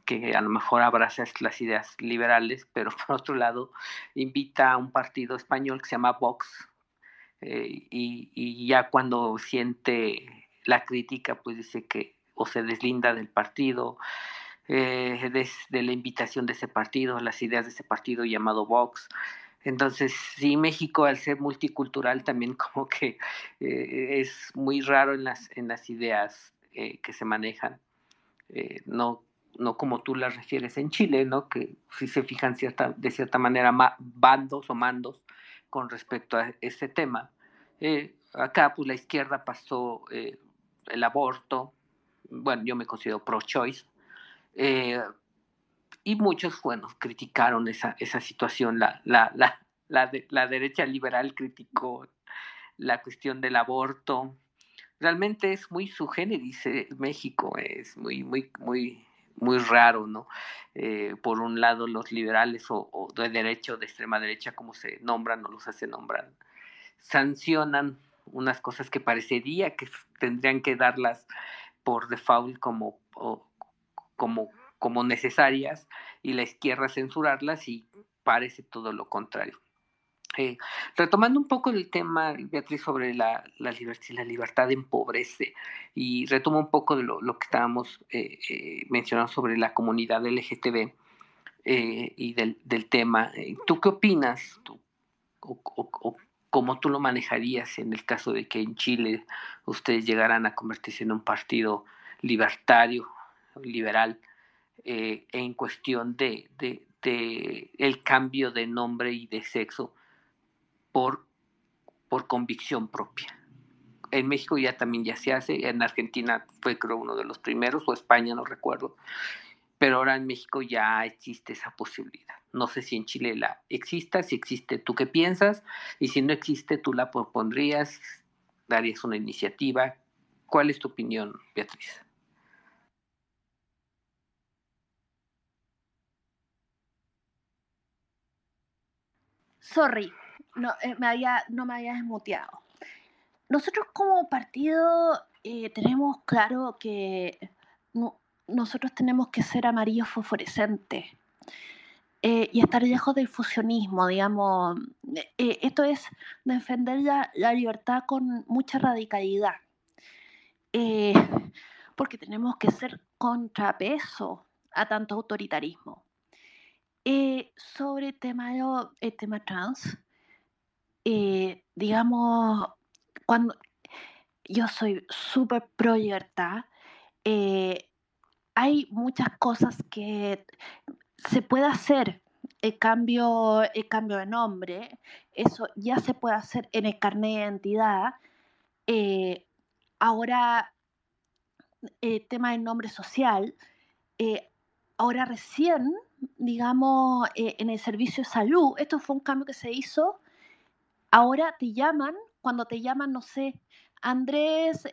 que a lo mejor abraza las ideas liberales, pero por otro lado invita a un partido español que se llama Vox, eh, y, y, ya cuando siente la crítica, pues dice que o se deslinda del partido, eh, la invitación de ese partido, las ideas de ese partido llamado Vox. Entonces, sí, México al ser multicultural también como que eh, es muy raro en las, en las ideas eh, que se manejan, no, no como tú las refieres en Chile, ¿no? que si se fijan cierta, de cierta manera bandos o mandos con respecto a ese tema. acá, pues la izquierda pasó el aborto, bueno, yo me considero pro-choice, eh, y muchos, bueno, criticaron esa, esa situación. La, la, la, la, la derecha liberal criticó la cuestión del aborto. Realmente es muy su dice México, es muy, muy, muy, muy raro, ¿no? Eh, por un lado, los liberales o, de derecha o de extrema derecha, como se nombran o los hace nombrar, sancionan unas cosas que parecería que tendrían que darlas por default como, como, como necesarias y la izquierda censurarlas y parece todo lo contrario. Eh, retomando un poco el tema, Beatriz, sobre la, la, libertad, la libertad empobrece y retomo un poco de lo, lo que estábamos eh, eh, mencionando sobre la comunidad LGTB y del, del tema. ¿Tú qué opinas? ¿Tú, o, cómo tú lo manejarías en el caso de que en Chile ustedes llegaran a convertirse en un partido libertario, liberal, eh, en cuestión de, de, el cambio de nombre y de sexo por, por convicción propia. En México ya también ya se hace, en Argentina fue creo uno de los primeros, o España, no recuerdo, pero ahora en México ya existe esa posibilidad. No sé si en Chile la exista, si existe, ¿tú qué piensas? Y si no existe, tú la propondrías, darías una iniciativa. ¿Cuál es tu opinión, Beatriz? Sorry, no, eh, me había, no me había desmuteado. Nosotros como partido eh, tenemos claro que nosotros tenemos que ser amarillos fosforescentes eh, y estar lejos del fusionismo, digamos. Eh, esto es defender la, libertad con mucha radicalidad, porque tenemos que ser contrapeso a tanto autoritarismo. Sobre el tema, el tema trans, digamos, cuando yo soy súper pro libertad, hay muchas cosas que se puede hacer el cambio, el cambio de nombre, eso ya se puede hacer en el carnet de identidad. Eh, ahora, el tema del nombre social, eh, ahora recién, digamos, eh, en el servicio de salud, esto fue un cambio que se hizo, ahora te llaman, cuando te llaman, no sé, Andrés,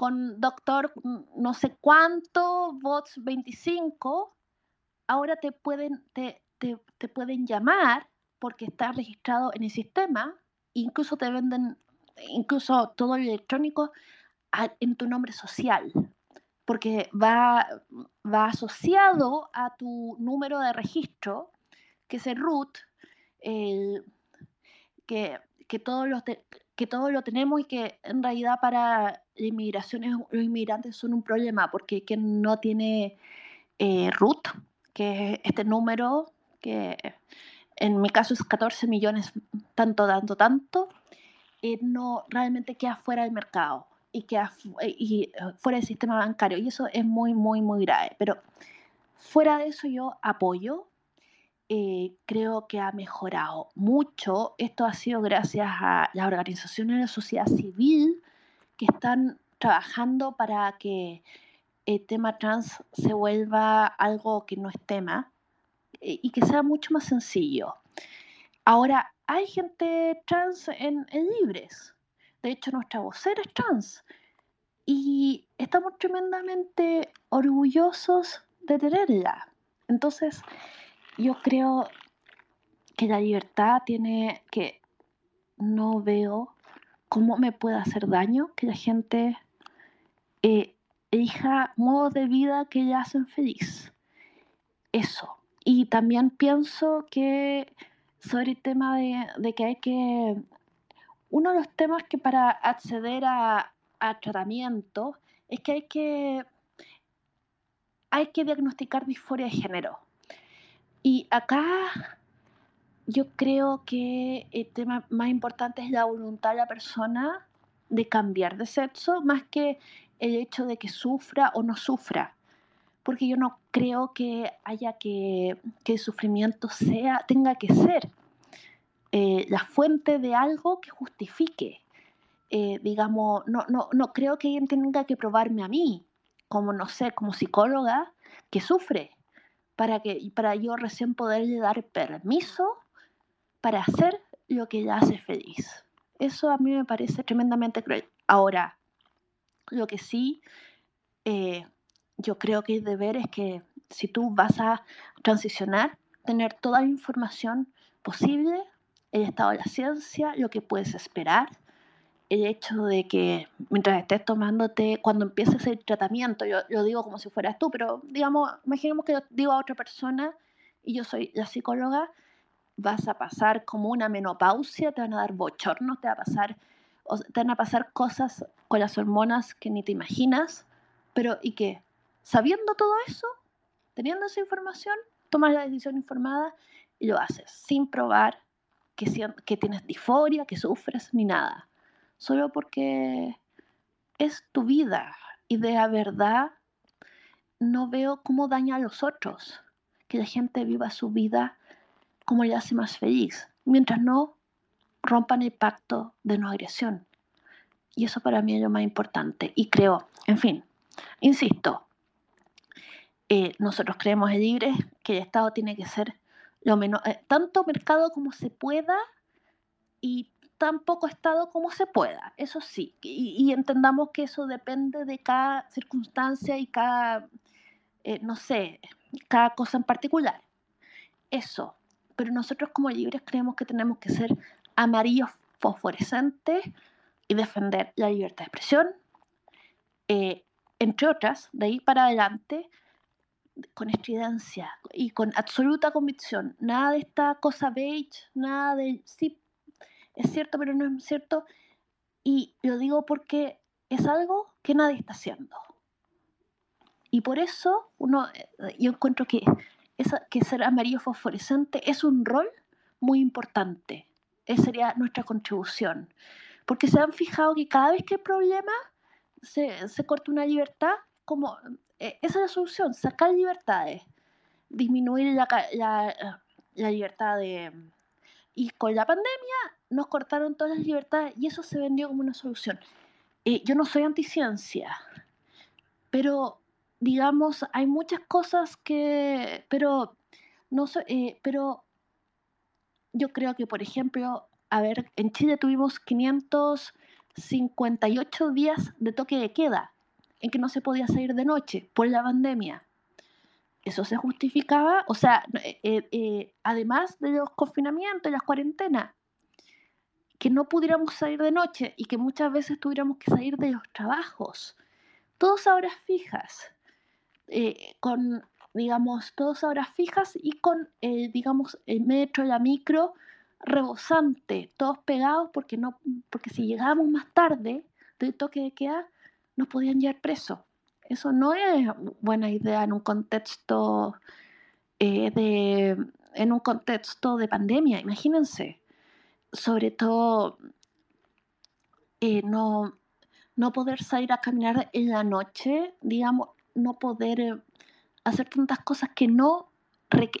con doctor no sé cuánto, bots 25, ahora te pueden, te, te, pueden llamar porque está registrado en el sistema, incluso te venden, incluso todo lo electrónico en tu nombre social, porque va, asociado a tu número de registro, que es el root, que, que todos los, que todo lo tenemos y que en realidad para la inmigración los inmigrantes son un problema porque quien no tiene eh, RUT, que es este número que en mi caso es 14 millones, tanto, tanto, tanto, eh, no realmente queda fuera del mercado. Y, que y fuera del sistema bancario. Y eso es muy, muy, muy grave. Pero fuera de eso yo apoyo. Eh, creo que ha mejorado mucho. Esto ha sido gracias a las organizaciones de la sociedad civil que están trabajando para que el tema trans se vuelva algo que no es tema eh, y que sea mucho más sencillo. Ahora, hay gente trans en, Libres. De hecho, nuestra vocera es trans. Y estamos tremendamente orgullosos de tenerla. Entonces, yo creo que la libertad tiene que no veo cómo me puede hacer daño que la gente eh, elija modos de vida que le hacen feliz. Eso. Y también pienso que sobre el tema de, que hay que... Uno de los temas que para acceder a, tratamiento es que hay que hay que diagnosticar disforia de género. Y acá yo creo que el tema más importante es la voluntad de la persona de cambiar de sexo, más que el hecho de que sufra o no sufra. Porque yo no creo que haya que, que el sufrimiento sea, tenga que ser eh, la fuente de algo que justifique. Eh, digamos, no, no, no creo que alguien tenga que probarme a mí, como no sé, como psicóloga, que sufre, para, que, para yo recién poderle dar permiso para hacer lo que ella hace feliz. Eso a mí me parece tremendamente cruel. Ahora, lo que sí, eh, yo creo que el deber es que si tú vas a transicionar, tener toda la información posible, el estado de la ciencia, lo que puedes esperar, el hecho de que mientras estés tomándote, cuando empieces el tratamiento, yo lo digo como si fueras tú, pero digamos, imaginemos que digo a otra persona y yo soy la psicóloga, vas a pasar como una menopausia, te van a dar bochornos, te va a pasar te van a pasar cosas con las hormonas que ni te imaginas, pero ¿y qué? Sabiendo todo eso, teniendo esa información, tomas la decisión informada y lo haces, sin probar que, tienes disforia, que sufres, ni nada. Solo porque es tu vida y de la verdad no veo cómo daña a los otros. Que la gente viva su vida como le hace más feliz, mientras no rompan el pacto de no agresión. Y eso para mí es lo más importante. Y creo, en fin, insisto, eh, nosotros creemos en libre que el Estado tiene que ser lo menos, eh, tanto mercado como se pueda y tan poco Estado como se pueda, eso sí. Y, entendamos que eso depende de cada circunstancia y cada, eh, no sé, cada cosa en particular. Eso. Pero nosotros como libres creemos que tenemos que ser amarillos fosforescentes y defender la libertad de expresión, eh, entre otras, de ahí para adelante, con estridencia y con absoluta convicción. Nada de esta cosa beige, nada de sí, es cierto, pero no es cierto. Y lo digo porque es algo que nadie está haciendo. Y por eso uno, eh, yo encuentro que, esa, que ser amarillo fosforescente es un rol muy importante esa sería nuestra contribución. Porque se han fijado que cada vez que hay problema, se, se corta una libertad, como eh, esa es la solución, sacar libertades, disminuir la, la, libertad de... Y con la pandemia nos cortaron todas las libertades y eso se vendió como una solución. Eh, yo no soy anticiencia, pero digamos, hay muchas cosas que, pero no sé, eh, pero yo creo que, por ejemplo, a ver, en Chile tuvimos 558 días de toque de queda, en que no se podía salir de noche por la pandemia. Eso se justificaba, o sea, eh, eh, eh, además de los confinamientos y las cuarentenas, que no pudiéramos salir de noche y que muchas veces tuviéramos que salir de los trabajos, todos a horas fijas, con digamos, todos a horas fijas y con, digamos, el metro, la micro, rebosante, todos pegados porque, no, porque si llegábamos más tarde del toque de queda, nos podían llevar presos. Eso no es buena idea en un contexto eh, de en un contexto de pandemia, imagínense. Sobre todo, eh, no, no poder salir a caminar en la noche, digamos, no poder eh, hacer tantas cosas que no,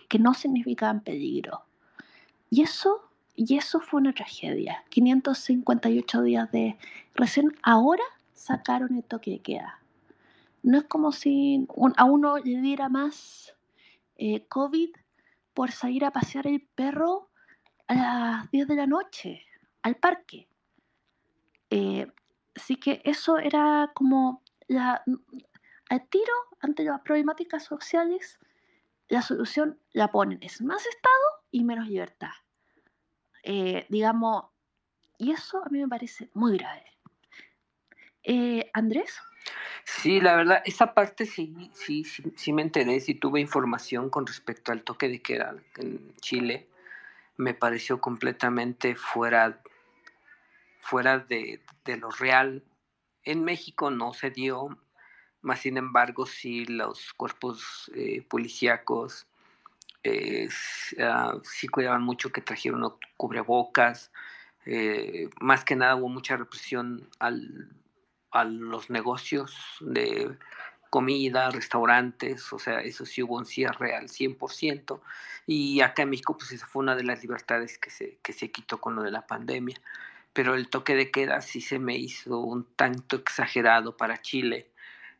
que no significaban peligro. Y eso, y eso fue una tragedia. 558 días de... Recién ahora sacaron el toque de queda. No es como si a uno le diera más eh, COVID por salir a pasear el perro a las 10 de la noche al parque. Eh, así que eso era como la, al tiro ante las problemáticas sociales, la solución la ponen, es más Estado y menos libertad. Eh, digamos, y eso a mí me parece muy grave. Eh, Andrés. Sí, la verdad, esa parte sí, sí, sí, me enteré, sí tuve información con respecto al toque de queda en Chile. Me pareció completamente fuera, fuera de, lo real. En México no se dio, más sin embargo, sí los cuerpos eh, policíacos eh, ah, sí cuidaban mucho que trajeron cubrebocas. Eh, más que nada hubo mucha represión al a los negocios de comida, restaurantes, o sea, eso sí hubo un cierre al 100%, y acá en México pues esa fue una de las libertades que se, que se quitó con lo de la pandemia, pero el toque de queda sí se me hizo un tanto exagerado para Chile,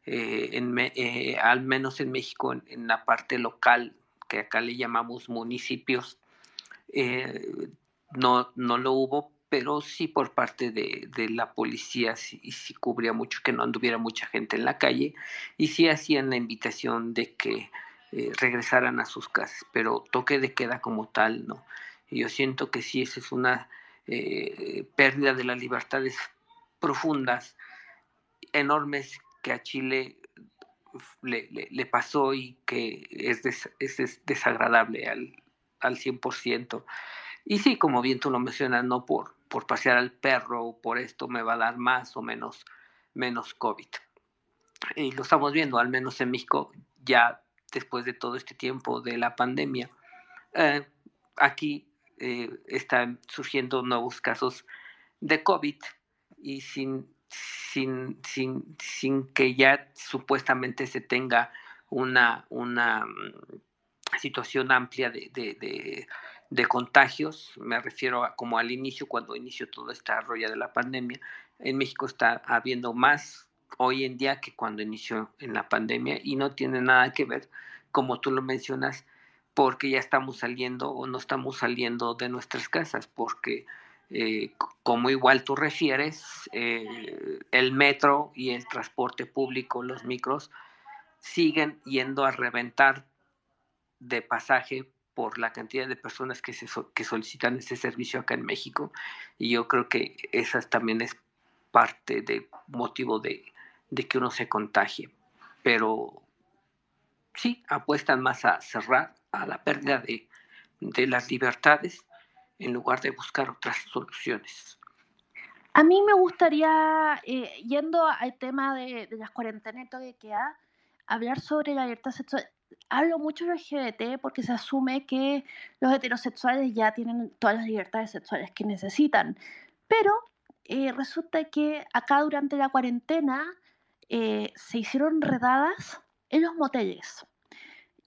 eh, en, eh, al menos en México, en, la parte local, que acá le llamamos municipios, eh, no, no lo hubo, pero sí por parte de, la policía sí, sí, cubría mucho que no anduviera mucha gente en la calle y sí hacían la invitación de que eh, regresaran a sus casas, pero toque de queda como tal, ¿no? yo siento que sí, esa es una eh, pérdida de las libertades profundas, enormes, que a Chile le, pasó y que es, es, desagradable al, al 100%. Y sí, como bien tú lo mencionas, no por, por pasear al perro o por esto me va a dar más o menos, menos COVID. Y lo estamos viendo, al menos en México, ya después de todo este tiempo de la pandemia. Eh, aquí eh, están surgiendo nuevos casos de COVID y sin, sin, sin, sin que ya supuestamente se tenga una, una mm, situación amplia de, de contagios, me refiero a como al inicio, cuando inició toda esta rolla de la pandemia, en México está habiendo más hoy en día que cuando inició en la pandemia y no tiene nada que ver, como tú lo mencionas, porque ya estamos saliendo o no estamos saliendo de nuestras casas, porque eh, como igual tú refieres, eh, el metro y el transporte público, los micros, siguen yendo a reventar de pasaje por la cantidad de personas que, se, que solicitan ese servicio acá en México y yo creo que esa también es parte del motivo de, que uno se contagie. Pero sí, apuestan más a cerrar, a la pérdida de, las libertades en lugar de buscar otras soluciones. A mí me gustaría, eh, yendo al tema de, las cuarentenas y que ha hablar sobre la libertad sexual hablo mucho de LGBT porque se asume que los heterosexuales ya tienen todas las libertades sexuales que necesitan. Pero eh, resulta que acá durante la cuarentena eh, se hicieron redadas en los moteles.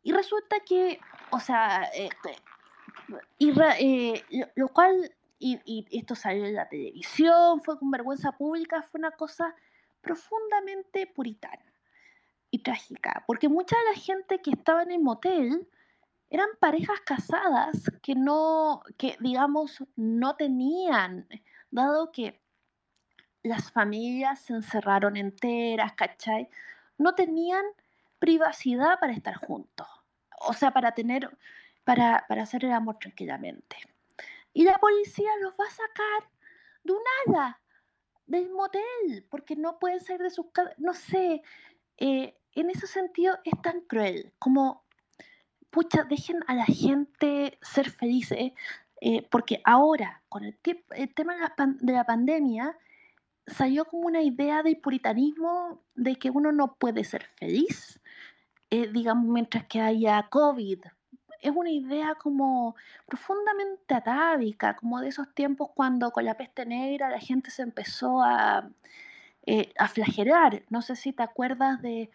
Y resulta que, o sea, eh, lo, cual, y, y, esto salió en la televisión, fue con vergüenza pública, fue una cosa profundamente puritana y trágica, porque mucha de la gente que estaba en el motel eran parejas casadas que no, que digamos, no tenían, dado que las familias se encerraron enteras, ¿cachai? No tenían privacidad para estar juntos, o sea, para tener, para, para hacer el amor tranquilamente. Y la policía los va a sacar de un ala del motel, porque no pueden salir de sus casas, no sé, eh, en ese sentido es tan cruel, como, pucha, dejen a la gente ser felices, eh, porque ahora, con el, tema de la, pandemia, salió como una idea del puritanismo de que uno no puede ser feliz, eh, digamos, mientras que haya COVID. Es una idea como profundamente atávica, como de esos tiempos cuando con la peste negra la gente se empezó a, eh, a flagelar. No sé si te acuerdas de,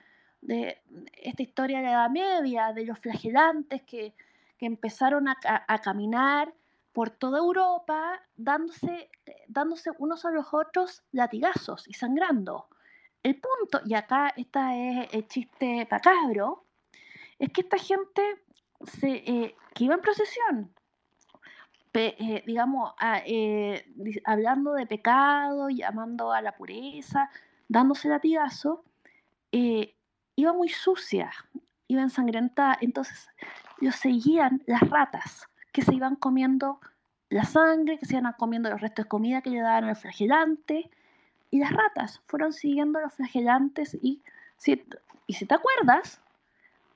esta historia de la Edad Media, de los flagelantes que, empezaron a, caminar por toda Europa dándose, dándose unos a los otros latigazos y sangrando. El punto, y acá está es el chiste pacabro, es que esta gente se, eh, que iba en procesión, eh, digamos, eh, hablando de pecado, llamando a la pureza, dándose latigazo, iba muy sucia, iba ensangrentada, entonces los seguían las ratas que se iban comiendo la sangre, que se iban comiendo los restos de comida que le daban al flagelante, y las ratas fueron siguiendo los flagelantes y si, y si te acuerdas,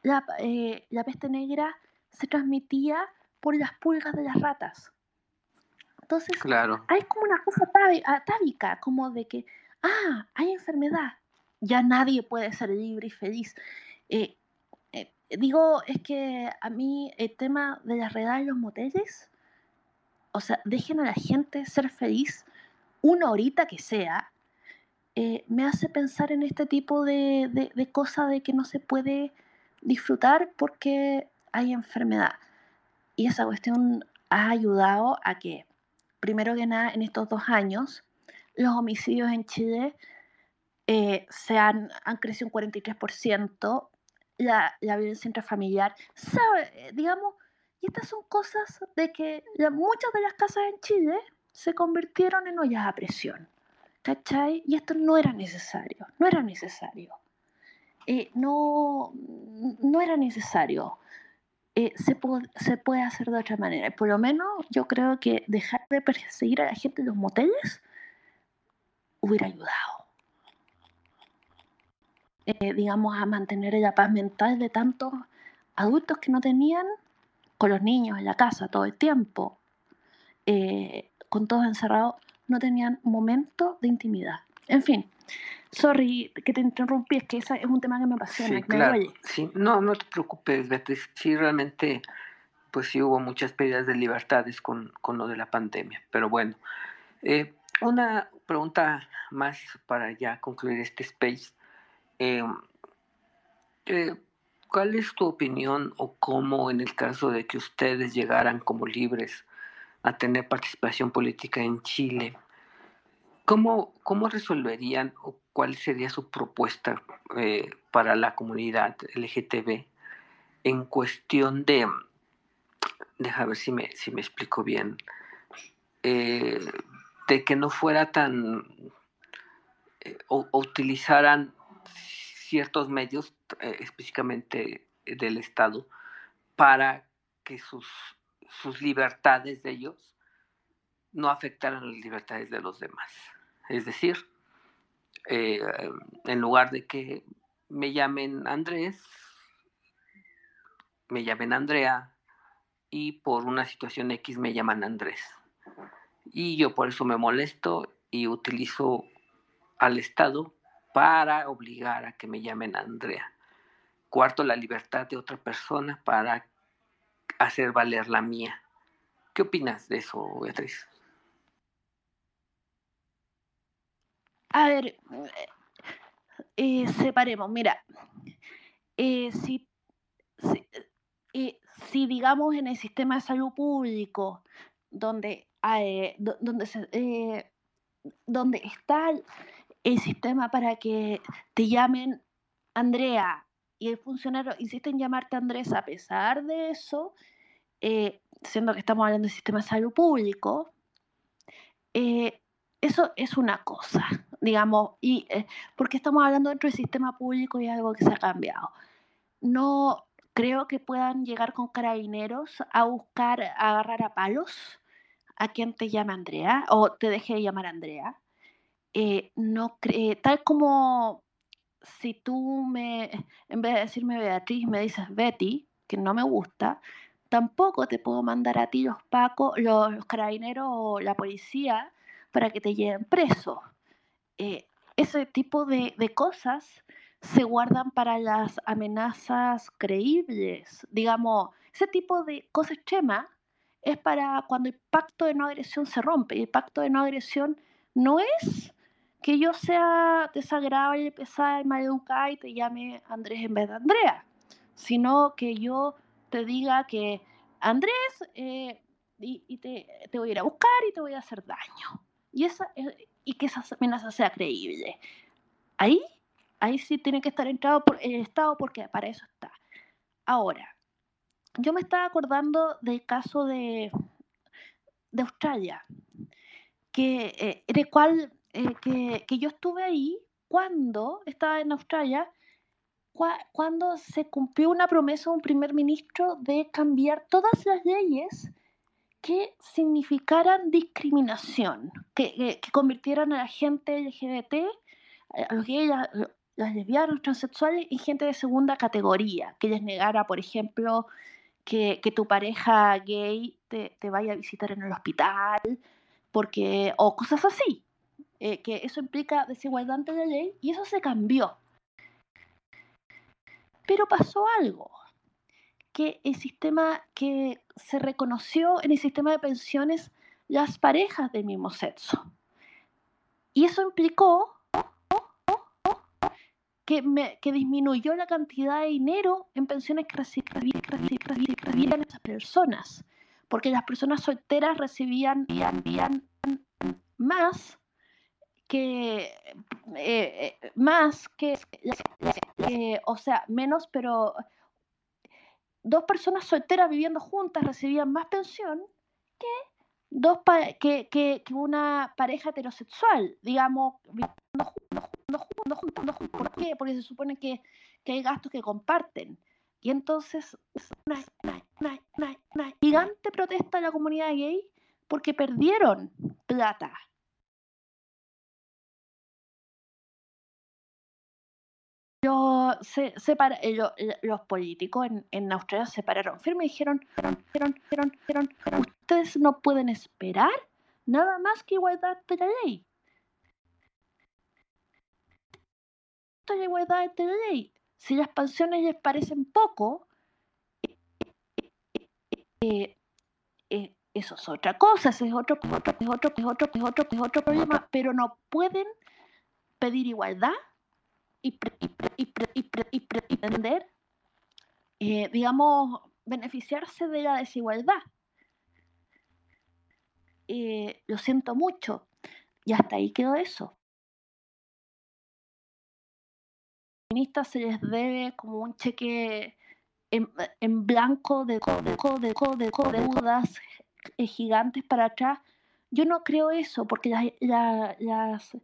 la, eh, la peste negra se transmitía por las pulgas de las ratas. Entonces, claro. hay como una cosa atávica, como de que, ah, hay enfermedad, ya nadie puede ser libre y feliz. Eh, eh, digo, es que a mí el tema de la redada en los moteles, o sea, dejen a la gente ser feliz una horita que sea, eh, me hace pensar en este tipo de, de, de de que no se puede disfrutar porque hay enfermedad. Y esa cuestión ha ayudado a que, primero que nada, en estos dos años, los homicidios en Chile eh, se han, han, crecido un 43%, la, la violencia intrafamiliar, sabe, digamos, y estas son cosas de que muchas de las casas en Chile se convirtieron en ollas a presión. ¿Cachai? Y esto no era necesario, no era necesario. Eh, no, no era necesario. Eh, se, se, puede hacer de otra manera. Por lo menos yo creo que dejar de perseguir a la gente en los moteles hubiera ayudado. Eh, digamos, a mantener la paz mental de tantos adultos que no tenían con los niños en la casa todo el tiempo, con todos encerrados, no tenían momento de intimidad. En fin, sorry que te interrumpí, es que ese es un tema que me apasiona. Sí, claro. sí, no, no te preocupes, Beatriz. Sí, realmente, pues sí hubo muchas pérdidas de libertades con, con lo de la pandemia. Pero bueno, eh, una pregunta más para ya concluir este space. Em, eh, ¿Cuál es tu opinión o cómo en el caso de que ustedes llegaran como libres a tener participación política en Chile? ¿Cómo, cómo resolverían o cuál sería su propuesta eh, para la comunidad LGTB en cuestión de, deja ver si me, si me explico bien, eh, de que no fuera tan, o, utilizaran ciertos medios, específicamente del Estado, para que sus, sus libertades de ellos no afectaran las libertades de los demás. Es decir, eh, en lugar de que me llamen Andrés, me llamen Andrea y por una situación X me llaman Andrés. Y yo por eso me molesto y utilizo al Estado para obligar a que me llamen Andrea. Cuarto, la libertad de otra persona para hacer valer la mía. ¿Qué opinas de eso, Beatriz? A ver, eh, separemos, mira, eh, si, eh, si, digamos en el sistema de salud público, donde, donde, donde está el sistema para que te llamen Andrea y el funcionario insiste en llamarte Andrés a pesar de eso, siendo que estamos hablando del sistema de salud público, eso es una cosa, digamos, y eh, porque estamos hablando dentro del sistema público y algo que se ha cambiado. No creo que puedan llegar con carabineros a buscar, a agarrar a palos a quien te llame Andrea o te deje de llamar Andrea. Eh, no tal como si tú me, en vez de decirme Beatriz, me dices Betty, que no me gusta, tampoco te puedo mandar a ti los pacos, los carabineros o la policía para que te lleven preso. Eh, ese tipo de, cosas se guardan para las amenazas creíbles. Digamos, ese tipo de cosas extremas es para cuando el pacto de no agresión se rompe. Y el pacto de no agresión no es que yo sea desagradable, pesada y maleducada y te llame Andrés en vez de Andrea, sino que yo te diga que Andrés, eh, y, te, voy a ir a buscar y te voy a hacer daño. Y, esa, y que esa amenaza sea creíble. Ahí, ahí sí tiene que estar entrado por el Estado porque para eso está. Ahora, yo me estaba acordando del caso de, de Australia, que, eh, cual, eh, que, que, yo estuve ahí cuando estaba en Australia, cuando se cumplió una promesa de un primer ministro de cambiar todas las leyes que significaran discriminación, que, que, convirtieran a la gente LGBT, eh, a los gays, las lesbianas, transexuales, en gente de segunda categoría, que les negara, por ejemplo, que, tu pareja gay te, vaya a visitar en el hospital, porque, o cosas así, eh, que eso implica desigualdad ante la ley, y eso se cambió. Pero pasó algo, que el sistema, que se reconoció en el sistema de pensiones las parejas del mismo sexo. Y eso implicó que, disminuyó la cantidad de dinero en pensiones que recibían esas personas, porque las personas solteras recibían más que eh, eh, más que o sea menos pero dos personas solteras viviendo juntas recibían más pensión que dos que, que, una pareja heterosexual digamos no juntos, juntos. ¿Por qué? Porque se supone que, que hay gastos que comparten. Y entonces, gigante protesta de la comunidad gay porque perdieron plata. Eh, los políticos en, en, Australia se pararon firme y dijeron, dijeron, dijeron, dijeron, ustedes no pueden esperar nada más que igualdad de la ley. la igualdad de la ley. Si las pensiones les parecen poco, eh, eh, eso es otra cosa, es otro, es otro, es otro, es otro, es otro, es otro problema, pero no pueden pedir igualdad y, pretender, eh, digamos, beneficiarse de la desigualdad. lo siento mucho. Y hasta ahí quedó eso. se les debe como un cheque en, blanco de, de, de, deudas gigantes para atrás. Yo no creo eso, porque las, las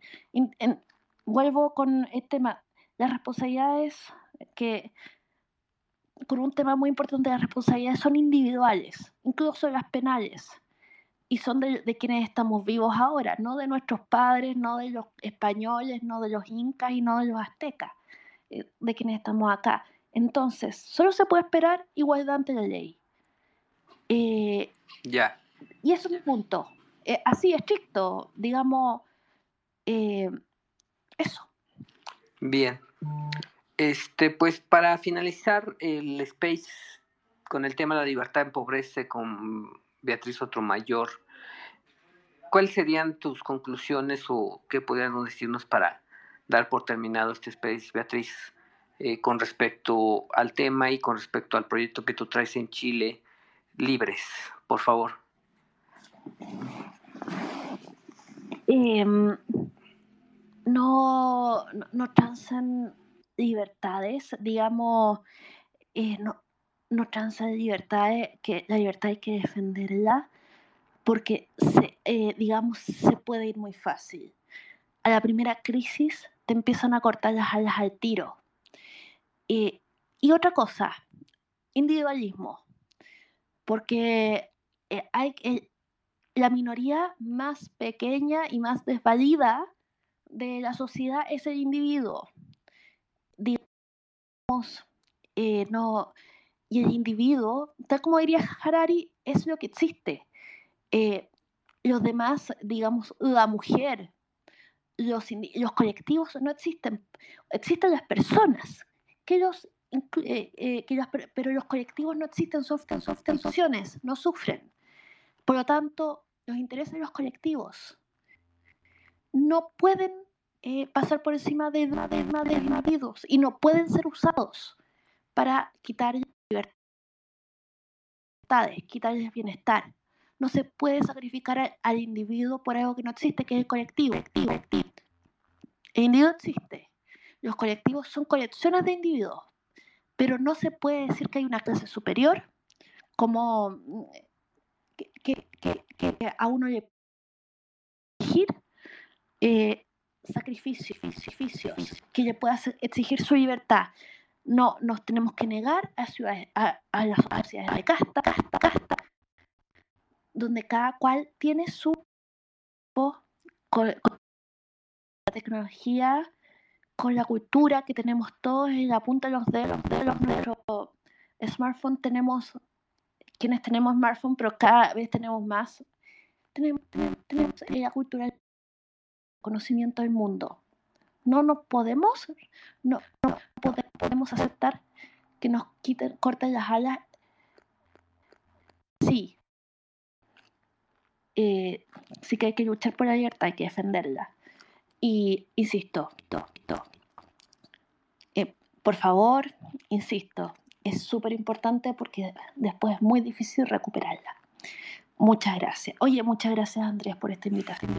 vuelvo con el tema, las responsabilidades que, con un tema muy importante, las responsabilidades son individuales, incluso las penales, y son de, de, quienes estamos vivos ahora, no de nuestros padres, no de los españoles, no de los incas y no de los aztecas. Eh, de quienes estamos acá. Entonces, solo se puede esperar igualdad ante la ley. Eh, ya. Y eso es mi punto. Eh, así, estricto, digamos, eso. Bien. Este, pues para finalizar el space con el tema de la libertad empobrece con Beatriz Otromayor, ¿cuáles serían tus conclusiones o qué podríamos decirnos para dar por terminado este space, Beatriz, eh, con respecto al tema y con respecto al proyecto que tú traes en Chile, libres, por favor. Em, no, no, transan libertades, digamos, eh, no, no transan libertades, que la libertad hay que defenderla porque, se, eh, digamos, se puede ir muy fácil. A la primera crisis te empiezan a cortar las alas al tiro. y otra cosa, individualismo, porque eh, hay, la minoría más pequeña y más desvalida de la sociedad es el individuo. Digamos, eh, no, y el individuo, tal como diría Harari, es lo que existe. Eh, los demás, digamos, la mujer, los, los colectivos no existen, existen las personas, que los, eh, eh, que pero los colectivos no existen, sufren, sufren no sufren. Por lo tanto, los intereses de los colectivos no pueden eh, pasar por encima de, de, de individuos y no pueden ser usados para quitar libertades, quitarles bienestar. No se puede sacrificar al, individuo por algo que no existe, que es el colectivo. El individuo existe. Los colectivos son colecciones de individuos, pero no se puede decir que hay una clase superior como mm, que, a uno le exigir eh, sacrificios, que le pueda exigir su libertad. No nos tenemos que negar a, ciudades, a, las ciudades de casta, casta, casta, donde cada cual tiene su con, la tecnología, con la cultura que tenemos todos en la punta de los dedos de los nuestro smartphone tenemos quienes tenemos smartphone pero cada vez tenemos más tenemos, tenemos, la cultura conocimiento del mundo no nos podemos no, no podemos aceptar que nos quiten corten las alas sí eh, sí que hay que luchar por la libertad, hay que defenderla. Y insisto, eh, por favor, insisto, es súper importante porque después es muy difícil recuperarla. Muchas gracias. Oye, muchas gracias Andrés por esta invitación,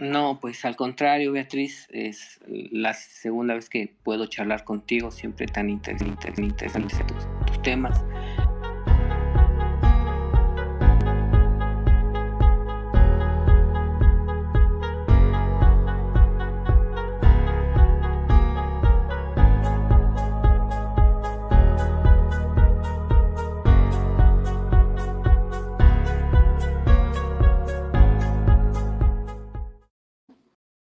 No, pues al contrario, Beatriz, es la segunda vez que puedo charlar contigo, siempre tan interesante, interesante tus temas